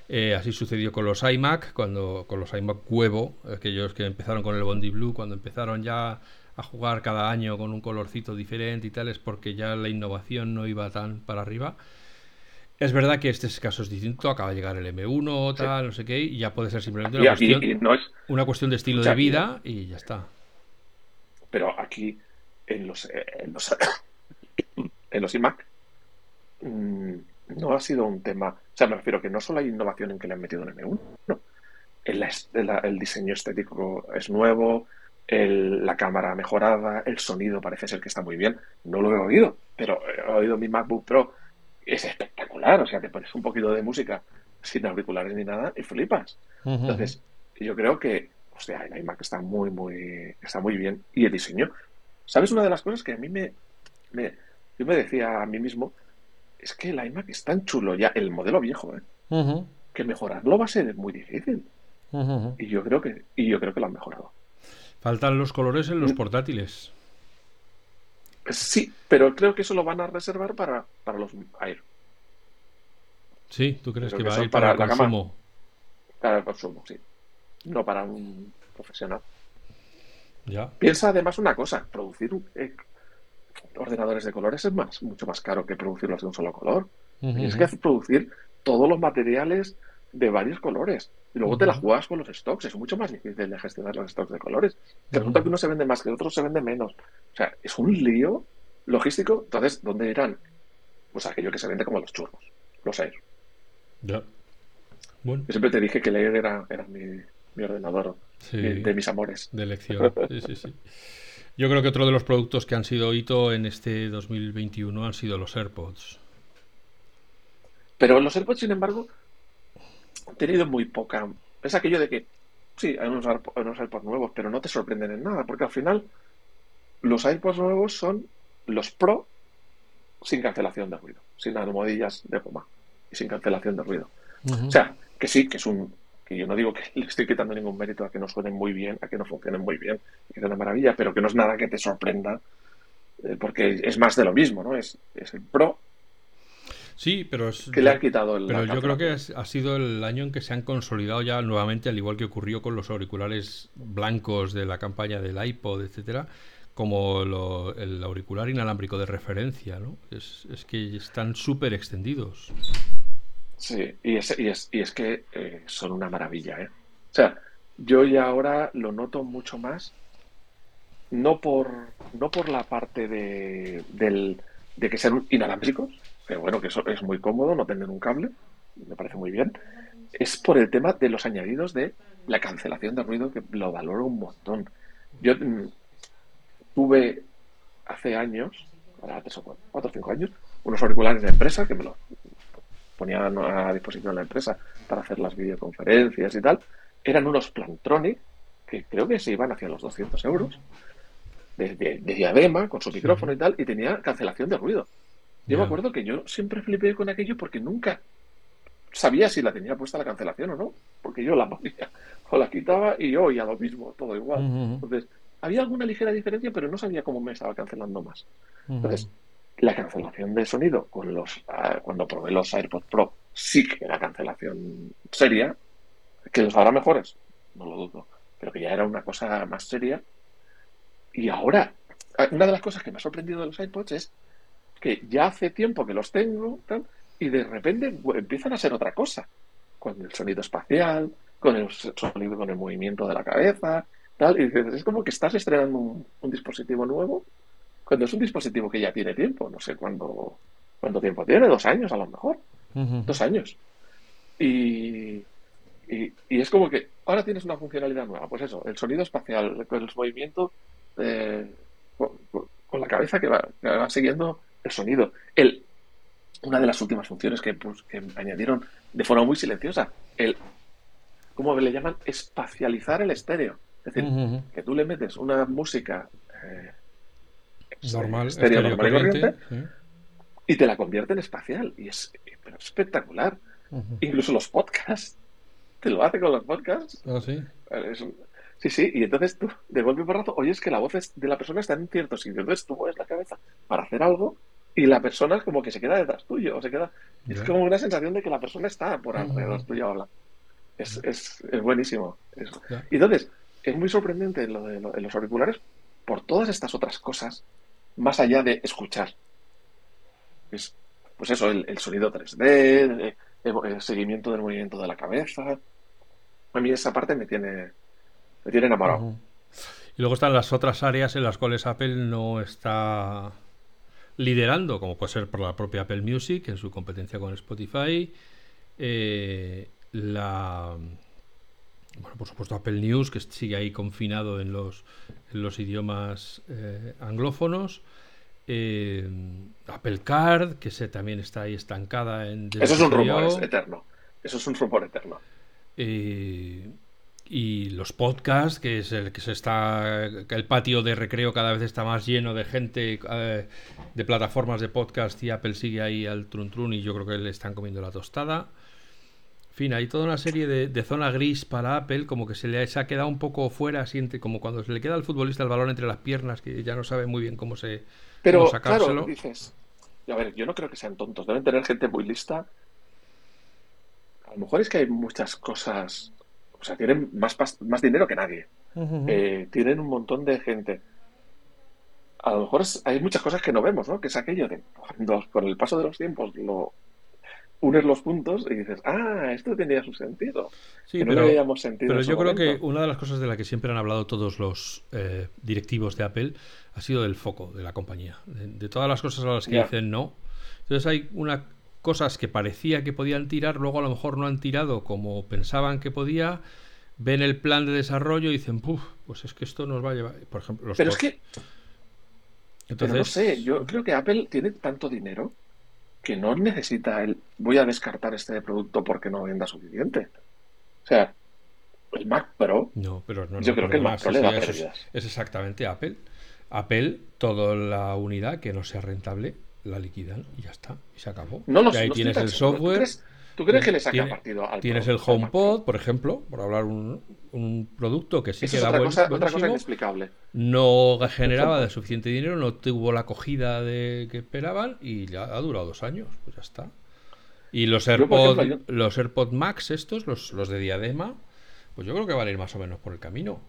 Eh, así sucedió con los iMac, cuando con los iMac huevo, aquellos que empezaron con el Bondi Blue, cuando empezaron ya a jugar cada año con un colorcito diferente y tal, es porque ya la innovación no iba tan para arriba. Es verdad que este caso es distinto, acaba de llegar el M1, tal, no sé qué, y ya puede ser simplemente una, cuestión, una cuestión de estilo de vida y ya está. Pero aquí en los, eh, en los, *coughs* en los iMac, mm, no ha sido un tema. O sea, me refiero que no solo hay innovación en que le han metido en M1, no. El, el, el diseño estético es nuevo, el, la cámara mejorada, el sonido parece ser que está muy bien. No lo he oído, pero he oído mi MacBook Pro. Es espectacular, o sea, te pones un poquito de música sin auriculares ni nada y flipas. Uh -huh. Entonces, yo creo que, o sea, el iMac está muy, muy, está muy bien. Y el diseño, ¿sabes? Una de las cosas que a mí me, me yo me decía a mí mismo, es que el iMac es tan chulo ya, el modelo viejo, ¿eh? Uh -huh. que mejorarlo va a ser muy difícil. Uh -huh. Y yo creo que, y yo creo que lo han mejorado. Faltan los colores en los portátiles. Sí, pero creo que eso lo van a reservar para, para los Air. Sí, ¿tú crees creo que, que va a ir para, para el consumo? Gama, para el consumo, sí. No para un profesional. Ya. Piensa además una cosa, producir eh, ordenadores de colores es más, mucho más caro que producirlos de un solo color. Uh -huh. Tienes que producir todos los materiales de varios colores. Y luego uh -huh. te la juegas con los stocks. Es mucho más difícil de gestionar los stocks de colores. Te resulta uh -huh. que uno se vende más que otro se vende menos. O sea, es un lío logístico. Entonces, ¿dónde irán? Pues aquello que se vende como los churros, los Air. Ya. Bueno. Yo siempre te dije que el Air era, era mi, mi ordenador sí. de, de, mis amores. De elección. Sí, sí, sí. Yo creo que otro de los productos que han sido hito en este 2021 han sido los AirPods. Pero los AirPods, sin embargo, han tenido muy poca. Es aquello de que, sí, hay unos, unos AirPods nuevos, pero no te sorprenden en nada, porque al final los AirPods nuevos son los Pro sin cancelación de ruido, sin almohadillas de goma y sin cancelación de ruido. Uh -huh. O sea, que sí, que es un. Que yo no digo que *laughs* le estoy quitando ningún mérito a que no suenen muy bien, a que no funcionen muy bien, que es una maravilla, pero que no es nada que te sorprenda, eh, porque es más de lo mismo, ¿no? Es, es el Pro Sí, pero es, que le han quitado el. Pero yo creo que es, ha sido el año en que se han consolidado ya nuevamente, al igual que ocurrió con los auriculares blancos de la campaña del iPod, etcétera, como lo, el auricular inalámbrico de referencia, ¿no? Es, es que están súper extendidos. Sí, y es, y es, y es que eh, son una maravilla, ¿eh? O sea, yo ya ahora lo noto mucho más, no por, no por la parte de, del, de que sean inalámbricos, pero bueno, que eso es muy cómodo no tener un cable, me parece muy bien, es por el tema de los añadidos de la cancelación de ruido, que lo valoro un montón. Yo mm, tuve hace años, ahora tres o cuatro, o cinco años, unos auriculares de empresa que me los ponían a disposición la empresa para hacer las videoconferencias y tal. Eran unos Plantronic que creo que se iban hacia los 200 euros de, de, de diadema con su micrófono y tal, y tenía cancelación de ruido. Yo yeah. me acuerdo que yo siempre flipé con aquello porque nunca sabía si la tenía puesta la cancelación o no, porque yo la ponía *laughs* o la quitaba y yo oía lo mismo, todo igual. Uh -huh. Entonces, había alguna ligera diferencia, pero no sabía cómo me estaba cancelando más. Uh -huh. Entonces, la cancelación de sonido con los uh, cuando probé los AirPods Pro sí que era cancelación seria, que los hará mejores, no lo dudo, pero que ya era una cosa más seria. Y ahora, una de las cosas que me ha sorprendido de los AirPods es que ya hace tiempo que los tengo tal, y de repente empiezan a ser otra cosa, con el sonido espacial, con el sonido, con el movimiento de la cabeza, tal, y dices, es como que estás estrenando un dispositivo nuevo cuando es un dispositivo que ya tiene tiempo, no sé cuándo, cuánto tiempo tiene, dos años a lo mejor, uh -huh. dos años. Y, y, y, es como que ahora tienes una funcionalidad nueva, pues eso, el sonido espacial, el movimiento eh, con, con, la cabeza que va, que va siguiendo el sonido. El, una de las últimas funciones que, pues, que añadieron de forma muy silenciosa, el, ¿cómo le llaman? Espacializar el estéreo. Es decir, uh -huh. que tú le metes una música eh, normal, estéreo normal y corriente, ¿sí? y te la convierte en espacial. Y es pero espectacular. Uh -huh. Incluso los podcasts. Te lo hace con los podcasts. Ah, sí. Es, Sí, sí, y entonces tú, de golpe por rato, oyes que la voz de la persona está en cierto sitio. Entonces tú mueves la cabeza para hacer algo y la persona como que se queda detrás tuyo, o se queda... Yeah. Es como una sensación de que la persona está por alrededor uh -huh. tuyo habla. Es, es, es buenísimo. Yeah. Y entonces, es muy sorprendente lo de, lo de, los auriculares por todas estas otras cosas, más allá de escuchar. Es, pues eso, el, sonido 3D, el, el, seguimiento del movimiento de la cabeza. A mí esa parte me tiene, me tiene enamorado. Y luego están las otras áreas en las cuales Apple no está liderando, como puede ser por la propia Apple Music en su competencia con Spotify. Eh, la bueno, por supuesto Apple News, que sigue ahí confinado en los, en los idiomas eh, anglófonos. Eh, Apple Card, que se, también está ahí estancada en... Eso es un rumor eterno. Eso es un rumor eterno. Eh, y los podcasts, que es el que se está. el patio de recreo cada vez está más lleno de gente, de plataformas de podcast, y Apple sigue ahí al trun trun, y yo creo que le están comiendo la tostada fin, hay toda una serie de, zona gris para Apple, como que se le ha quedado un poco fuera, siente como cuando se le queda al futbolista el balón entre las piernas, que ya no sabe muy bien cómo se Pero, claro, dices, a ver, yo no creo que sean tontos, deben tener gente muy lista. A lo mejor es que hay muchas cosas, o sea, tienen más, más dinero que nadie. Eh, tienen un montón de gente. A lo mejor hay muchas cosas que no vemos, ¿no? Que es aquello de cuando con el paso de los tiempos lo, unes los puntos y dices, ah, esto tenía su sentido. Sí, pero, sentido pero yo creo que una de las cosas de la que siempre han hablado todos los eh, directivos de Apple ha sido del foco de la compañía. De, todas las cosas a las que dicen no. Entonces hay unas cosas que parecía que podían tirar, luego a lo mejor no han tirado como pensaban que podía. Ven el plan de desarrollo y dicen, Puf, pues es que esto nos va a llevar. Por ejemplo, los Pero es que. Entonces, no sé, yo creo que Apple tiene tanto dinero que no necesita el voy a descartar este producto porque no venda suficiente. O sea, el Mac Pro. No, pero no, yo creo que el Mac Pro le da pérdidas. Es, exactamente Apple. Apple, toda la unidad que no sea rentable, la liquidan y ya está. Y se acabó. No, y ahí tienes el software. ¿Tú crees que le saca partido al Tienes el HomePod, por ejemplo, por hablar un, un producto que sí que da otra, cosa, otra cosa inexplicable. No generaba de suficiente dinero, no tuvo la acogida de que esperaban y ya ha durado dos años. Pues ya está. Y los AirPods, los AirPod Max, estos, los, los de diadema, pues yo creo que van a ir más o menos por el camino.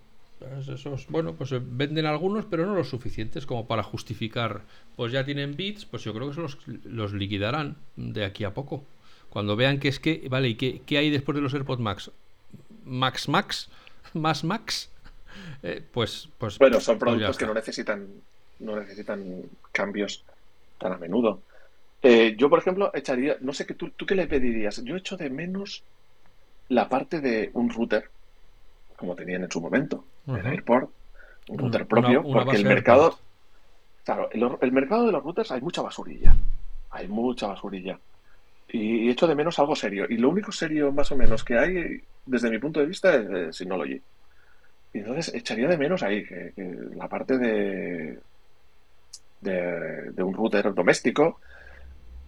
Esos, bueno, pues eh, venden algunos, pero no los suficientes como para justificar. Pues ya tienen bits, pues yo creo que los, los liquidarán de aquí a poco. Cuando vean que es que, vale, ¿y qué, hay después de los AirPods Max? Max Max, más Max, eh, pues, pues. Bueno, son pues productos que no necesitan, no necesitan cambios tan a menudo. Eh, yo, por ejemplo, echaría, no sé qué tú, tú qué le pedirías. Yo echo de menos la parte de un router, como tenían en su momento, el AirPort, un router propio, porque el mercado, claro, el mercado de los routers hay mucha basurilla, hay mucha basurilla y echo de menos algo serio. Y lo único serio más o menos que hay, desde mi punto de vista, es Synology. Y entonces echaría de menos ahí que, la parte de, de, un router doméstico,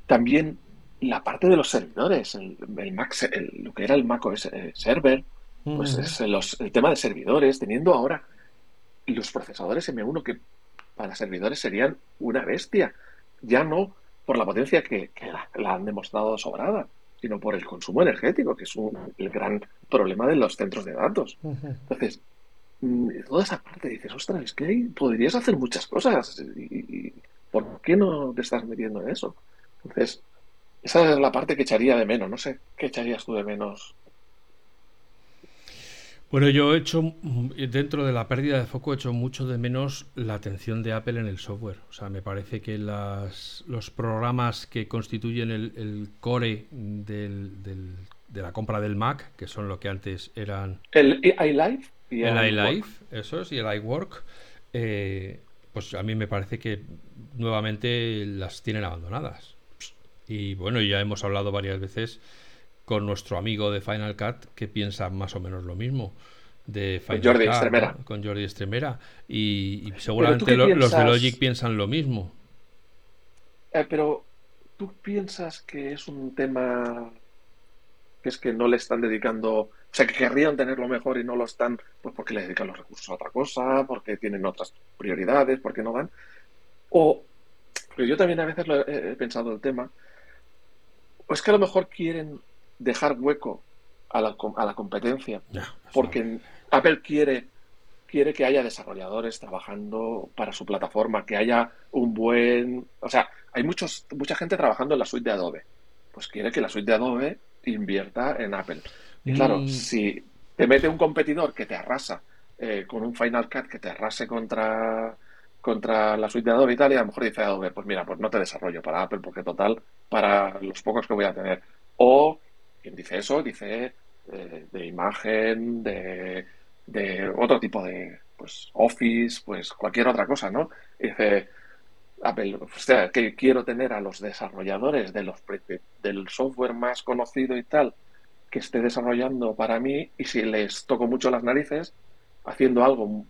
también la parte de los servidores, el, Mac, lo que era el Mac OS eh, Server, pues es el tema de servidores, teniendo ahora los procesadores M1 que para servidores serían una bestia. Ya no por la potencia que, la, han demostrado sobrada, sino por el consumo energético, que es el gran problema de los centros de datos. Entonces, mm, toda esa parte dices, ostras, es que ahí podrías hacer muchas cosas. Y, ¿Por qué no te estás metiendo en eso? Entonces, esa es la parte que echaría de menos. No sé, ¿qué echarías tú de menos bueno, yo he hecho, mm, dentro de la pérdida de foco, he hecho mucho de menos la atención de Apple en el software. O sea, me parece que las, los programas que constituyen el, core del, de la compra del Mac, que son lo que antes eran... El iLife. Y el iLife, eso es, y el iWork, eh, pues a mí me parece que nuevamente las tienen abandonadas. Y bueno, ya hemos hablado varias veces con nuestro amigo de Final Cut que piensa más o menos lo mismo de Final con Jordi Cut, con Jordi Estremera y, seguramente los de Logic piensan lo mismo. Eh, pero tú piensas que es un tema que es que no le están dedicando o sea que querrían tenerlo mejor y no lo están pues porque le dedican los recursos a otra cosa porque tienen otras prioridades porque no van o yo también a veces lo he, he pensado el tema o es que a lo mejor quieren dejar hueco a la, a la competencia, porque Apple quiere, quiere que haya desarrolladores trabajando para su plataforma, que haya un buen... O sea, hay muchos, mucha gente trabajando en la suite de Adobe. Pues quiere que la suite de Adobe invierta en Apple. Y claro, mm. si te mete un competidor que te arrasa eh, con un Final Cut que te arrase contra contra la suite de Adobe y tal, y a lo mejor dice Adobe, pues mira, pues no te desarrollo para Apple, porque total, para los pocos que voy a tener. O quien dice eso, dice eh, de imagen, de, de, otro tipo de, pues, Office, pues cualquier otra cosa, ¿no? Dice, Apple, o sea, que quiero tener a los desarrolladores del software más conocido y tal, que esté desarrollando para mí, y si les toco mucho las narices, haciendo algo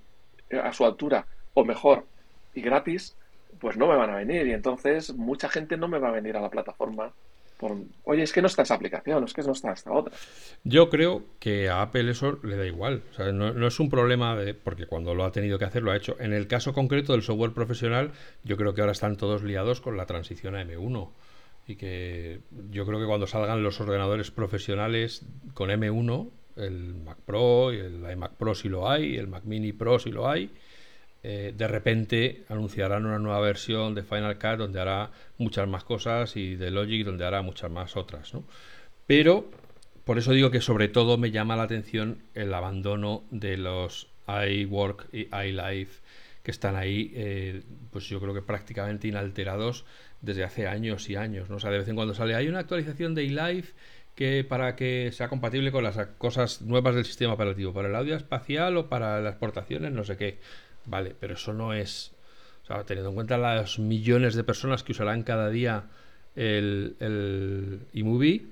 a su altura o mejor y gratis, pues no me van a venir. Y entonces mucha gente no me va a venir a la plataforma oye, es que no está esa aplicación, es que no está esta otra. Yo creo que a Apple eso le da igual. No, es un problema porque cuando lo ha tenido que hacer lo ha hecho. En el caso concreto del software profesional, yo creo que ahora están todos liados con la transición a M1. Y que yo creo que cuando salgan los ordenadores profesionales con M1, el Mac Pro, y el iMac Pro si lo hay, el Mac Mini Pro si lo hay, eh, de repente anunciarán una nueva versión de Final Cut donde hará muchas más cosas y de Logic donde hará muchas más otras. ¿no? Pero por eso digo que sobre todo me llama la atención el abandono de los iWork y iLife que están ahí, eh, pues yo creo que prácticamente inalterados desde hace años y años. ¿no? Sea, de vez en cuando sale, hay una actualización de iLife que para que sea compatible con las cosas nuevas del sistema operativo, para el audio espacial o para las exportaciones, no sé qué. Vale, pero eso no es. Teniendo en cuenta los millones de personas que usarán cada día el, el eMovie,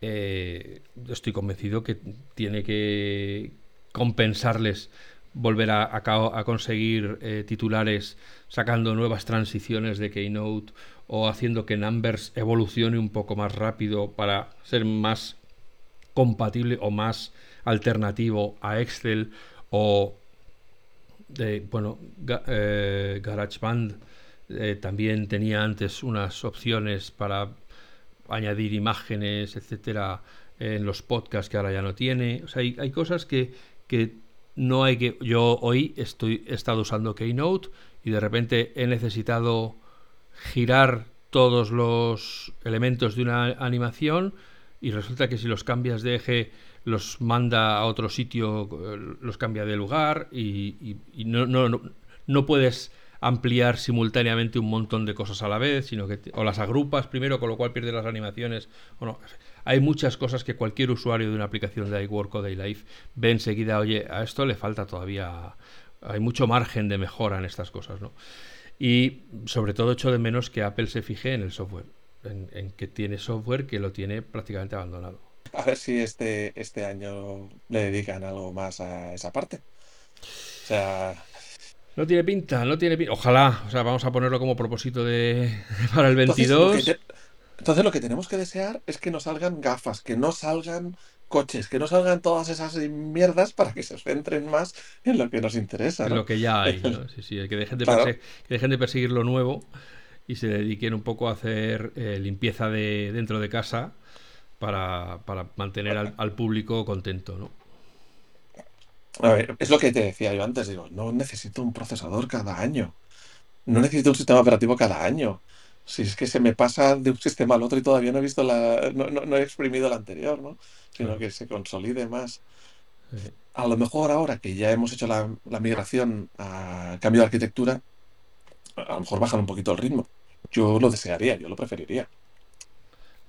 eh, estoy convencido que tiene que compensarles volver a, a, conseguir eh, titulares sacando nuevas transiciones de Keynote o haciendo que Numbers evolucione un poco más rápido para ser más compatible o más alternativo a Excel o de, bueno, eh, GarageBand eh, también tenía antes unas opciones para añadir imágenes, etcétera, en los podcasts que ahora ya no tiene. O sea, hay, hay cosas que, que, no hay que. Yo hoy estoy, he estado usando Keynote y de repente he necesitado girar todos los elementos de una animación y resulta que si los cambias de eje los manda a otro sitio, eh, los cambia de lugar y, no, no, no, puedes ampliar simultáneamente un montón de cosas a la vez, sino que o las agrupas primero, con lo cual pierdes las animaciones. Bueno, hay muchas cosas que cualquier usuario de una aplicación de iWork o de iLife ve enseguida, oye, a esto le falta todavía, hay mucho margen de mejora en estas cosas, ¿no? Y sobre todo echo de menos que Apple se fije en el software, en que tiene software que lo tiene prácticamente abandonado. A ver si este, este año le dedican algo más a esa parte. O sea. No tiene pinta, no tiene pinta. Ojalá, o sea, vamos a ponerlo como propósito de *laughs* para el 22. Entonces lo, que tenemos que desear es que no salgan gafas, que no salgan coches, que no salgan todas esas mierdas para que se centren más en lo que nos interesa. En lo que ya hay, ¿no? *laughs* Sí, sí, que dejen de, que dejen de perseguir lo nuevo y se dediquen un poco a hacer eh, limpieza de dentro de casa para, para mantener al, público contento, ¿no? A ver, es lo que te decía yo antes, digo, no necesito un procesador cada año, no necesito un sistema operativo cada año. Si es que se me pasa de un sistema al otro y todavía no he visto la, no, no, he exprimido el anterior, ¿no? Sino que se consolide más. A lo mejor ahora que ya hemos hecho la, la migración a cambio de arquitectura, a lo mejor bajan un poquito el ritmo. Yo lo desearía, yo lo preferiría.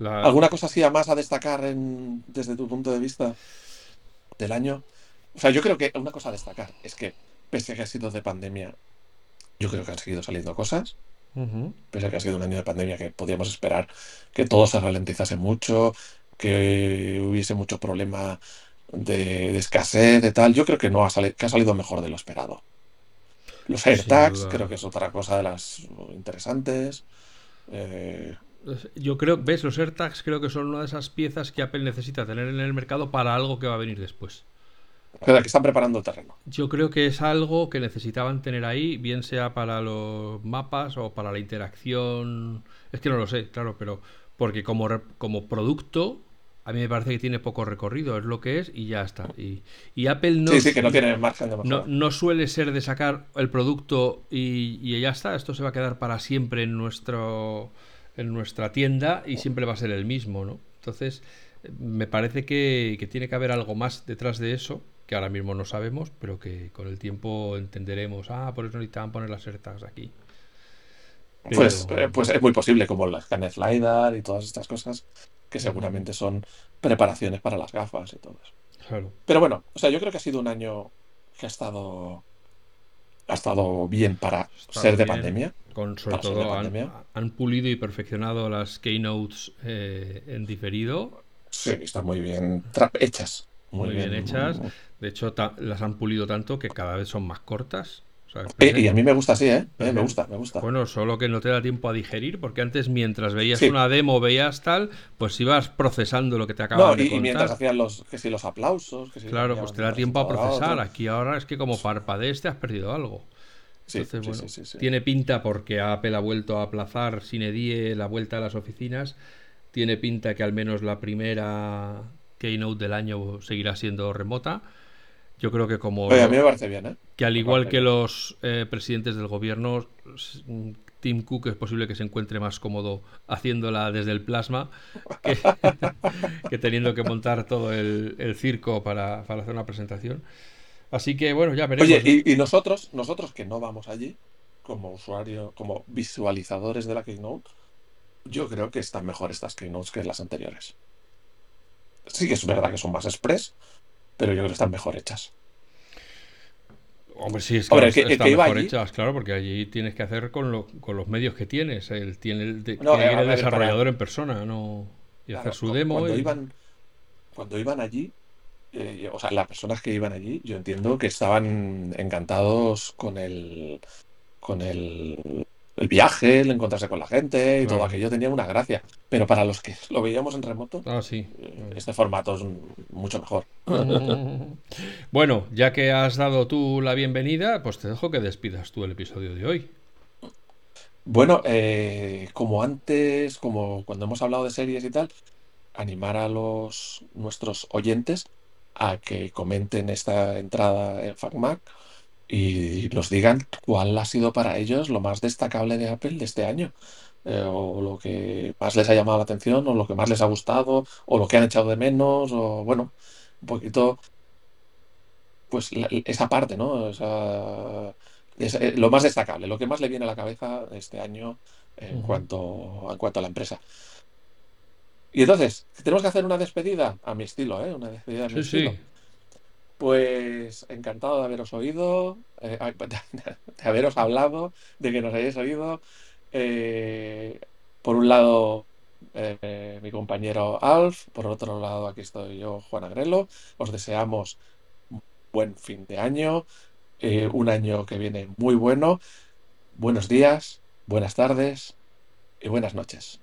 ¿Alguna cosa así a más a destacar desde tu punto de vista del año? O sea, yo creo que una cosa a destacar es que, pese a que ha sido de pandemia, yo creo que han seguido saliendo cosas. Pese a que ha sido un año de pandemia que podíamos esperar que todo se ralentizase mucho, que hubiese mucho problema de, escasez, de tal. Yo creo que no ha salido, que ha salido mejor de lo esperado. Los AirTags creo que es otra cosa de las interesantes. Eh, yo creo, ves, los AirTags creo que son una de esas piezas que Apple necesita tener en el mercado para algo que va a venir después. que están preparando el terreno. Yo creo que es algo que necesitaban tener ahí, bien sea para los mapas o para la interacción. Es que no lo sé, claro, pero porque como, como producto, a mí me parece que tiene poco recorrido, es lo que es y ya está. Y, Apple no, sí, sí, que no tiene margen de no, no, suele ser de sacar el producto y, y ya está. Esto se va a quedar para siempre en nuestro en nuestra tienda y siempre va a ser el mismo, ¿no? Entonces, me parece que, tiene que haber algo más detrás de eso que ahora mismo no sabemos, pero que con el tiempo entenderemos, ah, por eso necesitaban poner las AirTags aquí. Pues, eh, pues es muy posible, como la escáner LiDAR y todas estas cosas, que seguramente son preparaciones para las gafas y todo eso. Claro. Pero bueno, o sea, yo creo que ha sido un año que ha estado ha estado bien para ser de pandemia. Con, sobre todo han, pulido y perfeccionado las keynotes eh, en diferido. Sí, están muy bien hechas. Muy, bien, hechas. De hecho, las han pulido tanto que cada vez son más cortas. Y, a mí me gusta así, ¿eh? ¿eh? Me gusta, me gusta. Bueno, solo que no te da tiempo a digerir, porque antes mientras veías una demo, veías tal, pues ibas procesando lo que te acababa de contar. Y mientras hacían los, que si los aplausos, que Claro, pues te da tiempo a procesar. Aquí ahora es que como parpadees te has perdido algo. Entonces, tiene pinta porque Apple ha vuelto a aplazar sin edie la vuelta a las oficinas. Tiene pinta que al menos la primera keynote del año seguirá siendo remota. Yo creo que como... a mí me parece bien, ¿eh? Que al igual que los eh, presidentes del gobierno, Tim Cook es posible que se encuentre más cómodo haciéndola desde el plasma que, *laughs* teniendo que montar todo el, circo para, para, hacer una presentación. Así que bueno, ya veremos. Oye, y, nosotros, nosotros que no vamos allí, como usuarios, como visualizadores de la Keynote, yo creo que están mejor estas Keynotes que las anteriores. Sí que es verdad que son más express, pero yo creo que están mejor hechas. Hombre, sí, es que, están mejor hechas, claro, porque allí tienes que hacer con, los medios que tienes. El, tiene el, el desarrollador en persona, ¿no? Y hacer su demo. Cuando, iban, cuando iban allí, eh, o sea, las personas que iban allí, yo entiendo que estaban encantados con el, con el, el viaje, el encontrarse con la gente y todo aquello tenía una gracia. Pero para los que lo veíamos en remoto, ah, sí. Eh, este formato es mucho mejor. *laughs* bueno, ya que has dado tú la bienvenida, pues te dejo que despidas tú el episodio de hoy. Bueno, eh, como antes, como cuando hemos hablado de series y tal, animar a los nuestros oyentes a que comenten esta entrada en FacMac y nos digan cuál ha sido para ellos lo más destacable de Apple de este año. Eh, o lo que más les ha llamado la atención, o lo que más les ha gustado, o lo que han echado de menos, o bueno, un poquito, pues esa parte, ¿no? Eh, lo más destacable, lo que más le viene a la cabeza este año en, cuanto, en cuanto a la empresa. Y entonces, tenemos que hacer una despedida a mi estilo, ¿eh? Una despedida a mi estilo. Pues encantado de haberos oído, eh, *laughs* de haberos hablado, de que nos hayáis oído. Eh, por un lado, eh, mi compañero Alf, por otro lado, aquí estoy yo, Juan Agrelo. Os deseamos un buen fin de año, un año que viene muy bueno. Buenos días, buenas tardes y buenas noches.